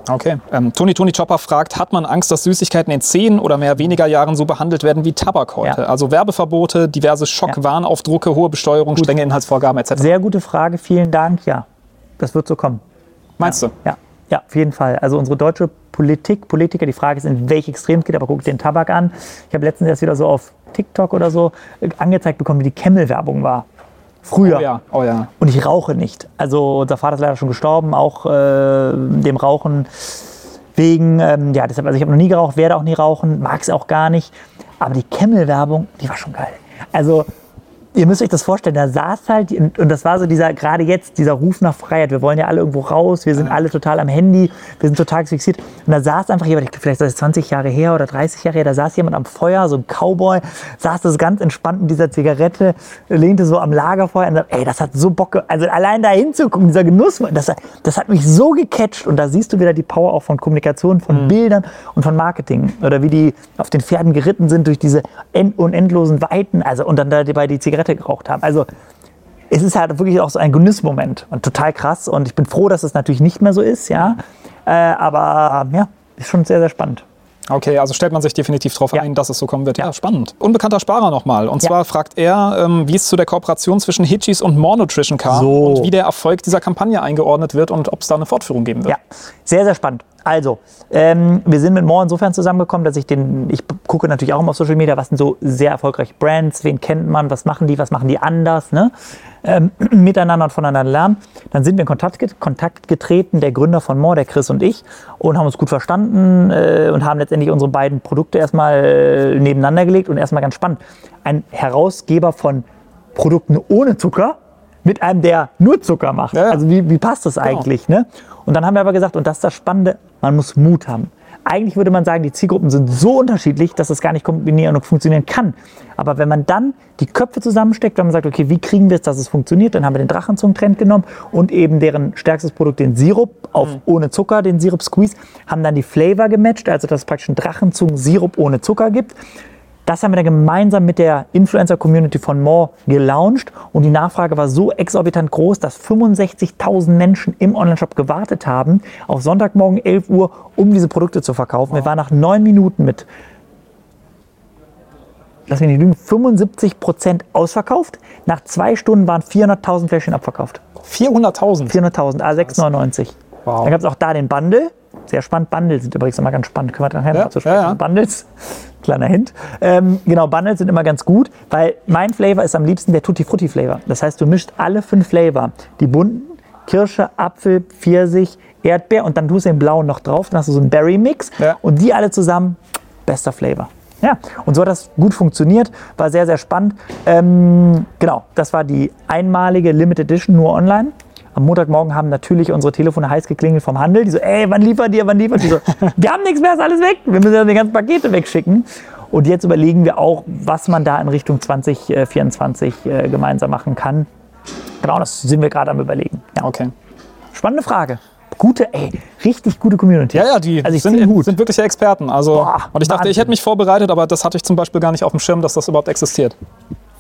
Okay. Ähm, Toni Toni Chopper fragt, hat man Angst, dass Süßigkeiten in zehn oder mehr weniger Jahren so behandelt werden wie Tabak heute? Ja. Also Werbeverbote, diverse Schockwarnaufdrucke, hohe Besteuerung, strenge Inhaltsvorgaben etc. Sehr gute Frage, vielen Dank. Ja, das wird so kommen. Meinst du? Ja, ja, auf jeden Fall. Also unsere deutsche Politik, Politiker, die Frage ist, in welche Extrem geht, aber guckt den Tabak an. Ich habe letztens erst wieder so auf TikTok oder so äh, angezeigt bekommen, wie die Camel-Werbung war. Früher. Oh ja, oh ja. Und ich rauche nicht. Also unser Vater ist leider schon gestorben, auch äh, dem Rauchen wegen, ähm, ja, deshalb, also ich habe noch nie geraucht, werde auch nie rauchen, mag es auch gar nicht. Aber die Camel-Werbung, die war schon geil. Also ihr müsst euch das vorstellen, da saß halt, und das war so dieser, gerade jetzt, dieser Ruf nach Freiheit. Wir wollen ja alle irgendwo raus, wir sind alle total am Handy, wir sind total fixiert. Und da saß einfach jemand, vielleicht ist das 20 Jahre her oder 30 Jahre her, da saß jemand am Feuer, so ein Cowboy, saß das ganz entspannt in dieser Zigarette, lehnte so am Lagerfeuer und sagt, ey, das hat so Bock, also allein da hinzugucken, dieser Genuss, das, das hat mich so gecatcht. Und da siehst du wieder die Power auch von Kommunikation, von Bildern und von Marketing. Oder wie die auf den Pferden geritten sind durch diese end unendlosen Weiten, also und dann dabei die Zigarette geraucht haben. Also es ist halt wirklich auch so ein Genussmoment und total krass. Und ich bin froh, dass es natürlich nicht mehr so ist, ja. Äh, aber ja, ist schon sehr, sehr spannend. Okay, also stellt man sich definitiv darauf Ja. ein, dass es so kommen wird. Ja, spannend. Unbekannter Sparer nochmal. Und Ja. zwar fragt er, ähm, wie es zu der Kooperation zwischen Hitchis und More Nutrition kam So. und wie der Erfolg dieser Kampagne eingeordnet wird und ob es da eine Fortführung geben wird. Ja, sehr, sehr spannend. Also, ähm, wir sind mit More insofern zusammengekommen, dass ich den, ich gucke natürlich auch immer auf Social Media, was sind so sehr erfolgreiche Brands, wen kennt man, was machen die, was machen die anders, ne? Ähm, (clears throat) miteinander und voneinander lernen. Dann sind wir in Kontakt, Kontakt getreten, der Gründer von More, der Chris und ich, und haben uns gut verstanden äh, und haben letztendlich unsere beiden Produkte erstmal äh, nebeneinander gelegt und erstmal ganz spannend. Ein Herausgeber von Produkten ohne Zucker mit einem, der nur Zucker macht. Ja, ja. Also wie, wie passt das eigentlich? Ne? Und dann haben wir aber gesagt, und das ist das Spannende, man muss Mut haben. Eigentlich würde man sagen, die Zielgruppen sind so unterschiedlich, dass das gar nicht kombinieren und funktionieren kann. Aber wenn man dann die Köpfe zusammensteckt, wenn man sagt, okay, wie kriegen wir es, dass es funktioniert, dann haben wir den Drachenzungen-Trend genommen und eben deren stärkstes Produkt, den Sirup, auf ohne Zucker, den Sirup Squeeze, haben dann die Flavor gematcht, also dass es praktisch einen Drachenzungen-Sirup ohne Zucker gibt Das haben wir dann gemeinsam mit der Influencer-Community von More gelauncht und die Nachfrage war so exorbitant groß, dass 65.000 Menschen im Onlineshop gewartet haben auf Sonntagmorgen 11 Uhr, um diese Produkte zu verkaufen. Wow. Wir waren nach neun Minuten mit lass mich nicht lügen, 75 Prozent ausverkauft. Nach zwei Stunden waren 400.000 Fläschchen abverkauft. 400.000? 400.000, A6,99. Wow. Dann gab es auch da den Bundle. Sehr spannend. Bundles sind übrigens immer ganz spannend. Können wir nachher ja, dazu sprechen. Ja, ja. Bundles, (laughs) kleiner Hint. Ähm, genau, Bundles sind immer ganz gut, weil mein Flavor ist am liebsten der Tutti Frutti Flavor. Das heißt, du mischt alle fünf Flavor. Die bunten, Kirsche, Apfel, Pfirsich, Erdbeer und dann tust du den blauen noch drauf. Dann hast du so einen Berry-Mix. Ja. Und die alle zusammen, bester Flavor. Ja, und so hat das gut funktioniert, war sehr, sehr spannend. Ähm, genau, das war die einmalige Limited Edition nur online. Am Montagmorgen haben natürlich unsere Telefone heiß geklingelt vom Handel. Die so, ey, wann liefert ihr, wann liefert ihr? So, (laughs) wir haben nichts mehr, ist alles weg. Wir müssen ja die ganzen Pakete wegschicken. Und jetzt überlegen wir auch, was man da in Richtung 2024 äh, gemeinsam machen kann. Genau, das sind wir gerade am Überlegen. Ja. Okay. Spannende Frage gute, ey, richtig gute Community. Ja, ja, die also sind, gut. sind wirkliche Experten. Also, Boah, und ich dachte, Wahnsinn. ich hätte mich vorbereitet, aber das hatte ich zum Beispiel gar nicht auf dem Schirm, dass das überhaupt existiert.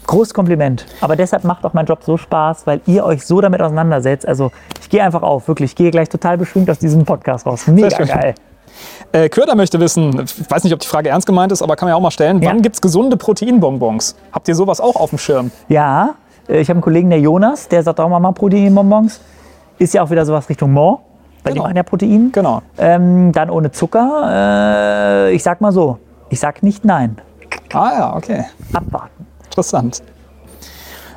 Großes Kompliment. Aber deshalb macht auch mein Job so Spaß, weil ihr euch so damit auseinandersetzt. Also ich gehe einfach auf, wirklich. Ich gehe gleich total beschwingt aus diesem Podcast raus. Mega geil. Äh, Köder möchte wissen, ich weiß nicht, ob die Frage ernst gemeint ist, aber kann man ja auch mal stellen, ja. wann gibt es gesunde Proteinbonbons? Habt ihr sowas auch auf dem Schirm? Ja, äh, ich habe einen Kollegen, der Jonas, der sagt auch mal Proteinbonbons. Ist ja auch wieder sowas Richtung More weil genau. die machen ja Protein. Genau. Ähm, dann ohne Zucker. Äh, ich sag mal so, ich sag nicht nein. Ah ja, okay. Abwarten. Interessant.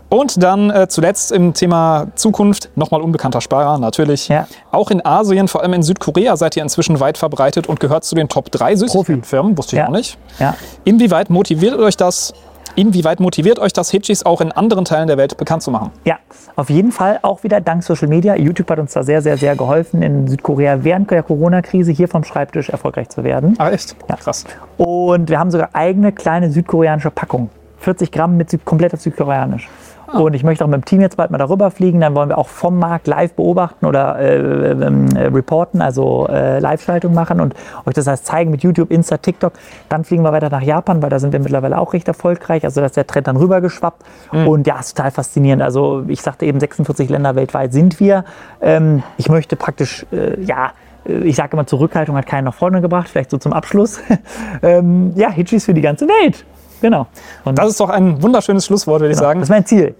Und dann äh, zuletzt im Thema Zukunft nochmal unbekannter Sparer, natürlich. Ja. Auch in Asien, vor allem in Südkorea, seid ihr inzwischen weit verbreitet und gehört zu den Top 3 Süßigkeitenfirmen, wusste ich ja. auch nicht. Ja. Inwieweit motiviert euch das, Inwieweit motiviert euch das, Hitchis auch in anderen Teilen der Welt bekannt zu machen? Ja, auf jeden Fall auch wieder dank Social Media. YouTube hat uns da sehr, sehr, sehr geholfen, in Südkorea während der Corona-Krise hier vom Schreibtisch erfolgreich zu werden. Ah, echt? Ja. Krass. Und wir haben sogar eigene kleine südkoreanische Packung. 40 Gramm mit komplett auf südkoreanisch. Ah. Und ich möchte auch mit dem Team jetzt bald mal darüber fliegen. Dann wollen wir auch vom Markt live beobachten oder äh, äh, reporten, also äh, Live-Schaltung machen und euch das heißt zeigen mit YouTube, Insta, TikTok. Dann fliegen wir weiter nach Japan, weil da sind wir mittlerweile auch recht erfolgreich. Also da ist der Trend dann rübergeschwappt. Mhm. Und ja, ist total faszinierend. Also ich sagte eben, 46 Länder weltweit sind wir. Ähm, ich möchte praktisch, äh, ja, äh, ich sage immer, Zurückhaltung hat keinen nach vorne gebracht, vielleicht so zum Abschluss. (laughs) ähm, ja, Hitchis für die ganze Welt. Genau. Und das ist doch ein wunderschönes Schlusswort, würde genau. ich sagen. Das ist mein Ziel.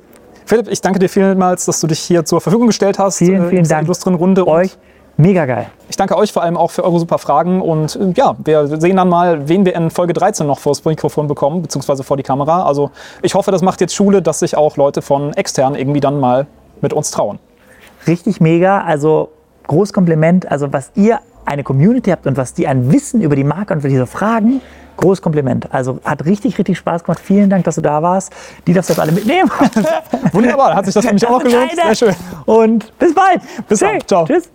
Philipp, ich danke dir vielmals, dass du dich hier zur Verfügung gestellt hast. Vielen, vielen Dank. illustren Runde. Euch. Mega geil. Ich danke euch vor allem auch für eure super Fragen und äh, ja, wir sehen dann mal, wen wir in Folge 13 noch vors Mikrofon bekommen, beziehungsweise vor die Kamera. Also ich hoffe, das macht jetzt Schule, dass sich auch Leute von extern irgendwie dann mal mit uns trauen. Richtig mega, also großes Kompliment. Also was ihr eine Community habt und was die an Wissen über die Marke und für diese Fragen, Großes Kompliment. Also hat richtig, richtig Spaß gemacht. Vielen Dank, dass du da warst. Die darfst du jetzt alle mitnehmen. (laughs) Wunderbar, hat sich das für mich auch gelohnt. Sehr schön. Und bis bald. Bis dann. Ciao. Tschüss.